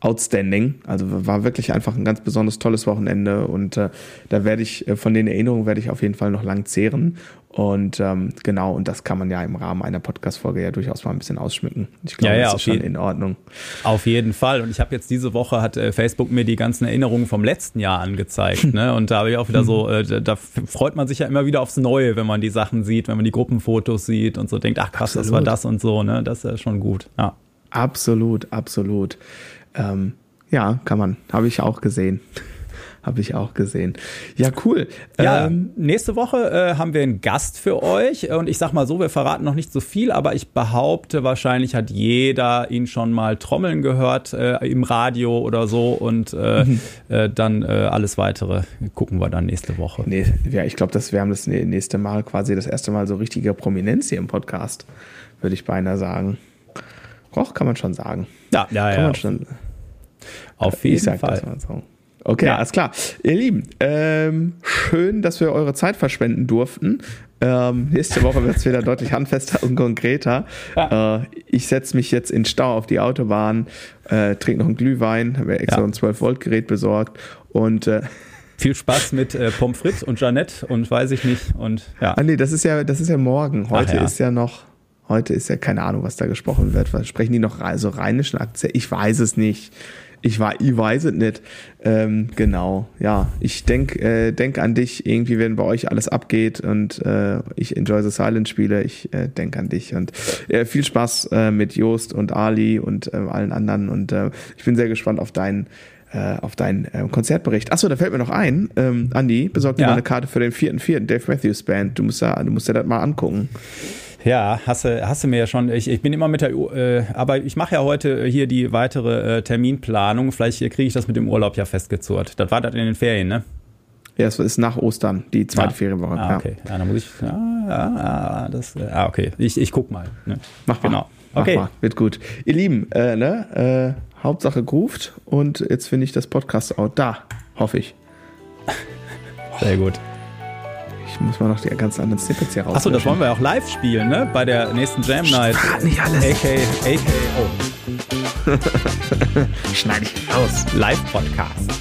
outstanding. Also war wirklich einfach ein ganz besonders tolles Wochenende und äh, da werde ich, äh, von den Erinnerungen werde ich auf jeden Fall noch lang zehren. Und ähm, genau, und das kann man ja im Rahmen einer Podcast-Folge ja durchaus mal ein bisschen ausschmücken. Ich glaube, Ja, ja, das ist schon in Ordnung. Auf jeden Fall. Und ich habe jetzt diese Woche hat äh, Facebook mir die ganzen Erinnerungen vom letzten Jahr angezeigt. ne? Und da habe ich auch wieder so, äh, da, da freut man sich ja immer wieder aufs Neue, wenn man die Sachen sieht, wenn man die Gruppenfotos sieht und so denkt, ach krass, das war Absolut. das und so. Ne? Das ist ja schon gut. Ja. Absolut, absolut. Ähm, ja, kann man. Habe ich auch gesehen. Habe ich auch gesehen. Ja, cool. Ja, Ähm, nächste Woche äh, haben wir einen Gast für euch und ich sag mal so, wir verraten noch nicht so viel, aber ich behaupte, wahrscheinlich hat jeder ihn schon mal trommeln gehört äh, im Radio oder so und äh, Mhm. äh, dann äh, alles weitere gucken wir dann nächste Woche. nee, ja, ich glaube, das wir haben das nä- nächste Mal quasi das erste Mal so richtige Prominenz hier im Podcast, würde ich beinahe sagen. Och, kann man schon sagen. Ja, ja, Kann ja, man schon. Auf ich jeden sag Fall. Okay, Ja. alles klar. Ihr Lieben, ähm, schön, dass wir eure Zeit verschwenden durften. Ähm, nächste Woche wird es wieder deutlich handfester und konkreter. Äh, ich setze mich jetzt in Stau auf die Autobahn, äh, trinke noch einen Glühwein, habe mir extra Ja. ein 12-Volt-Gerät besorgt und äh, Viel Spaß mit äh, Pommes frites und Jeanette und weiß ich nicht und ja. ah nee, das ist ja, das ist ja morgen. Heute ja. ist ja noch, heute ist ja keine Ahnung, was da gesprochen wird. Was sprechen die noch so rheinischen Akzent? Ich weiß es nicht. Ich, war, ich weiß es nicht. Ähm, genau, ja. Ich denke äh, denk an dich, irgendwie, wenn bei euch alles abgeht und äh, ich Enjoy the Silence spiele. Ich äh, denke an dich und äh, viel Spaß äh, mit Jost und Ali und äh, allen anderen. Und äh, ich bin sehr gespannt auf deinen äh, auf deinen äh, Konzertbericht. Achso, da fällt mir noch ein, ähm, Andi, besorg dir ja. mal eine Karte für den vierten vierten Dave Matthews Band. Du musst ja, du musst ja das mal angucken. Ja, hast du, hast du mir ja schon. Ich, ich bin immer mit der, äh, aber ich mache ja heute hier die weitere äh, Terminplanung. Vielleicht kriege ich das mit dem Urlaub ja festgezurrt. Das war das in den Ferien, ne? Ja, es ist nach Ostern, die zweite ja. Ferienwoche. Ah, okay. Ja. ja, dann muss ich. Ah, ah, das, ah okay. Ich, ich guck mal. Ne? Mach mal. Genau. Okay. Mach mal. Wird gut. Ihr Lieben, äh, ne? Äh, Hauptsache groovt und jetzt finde ich das Podcast out. Da, hoffe ich. Sehr gut. Ich muss mal noch die ganz anderen Snippets hier raus. Achso, das wollen wir auch live spielen, ne? Bei der nächsten Jam Night. nicht alles. AK, AKO. Schneide ich raus. Live-Podcast.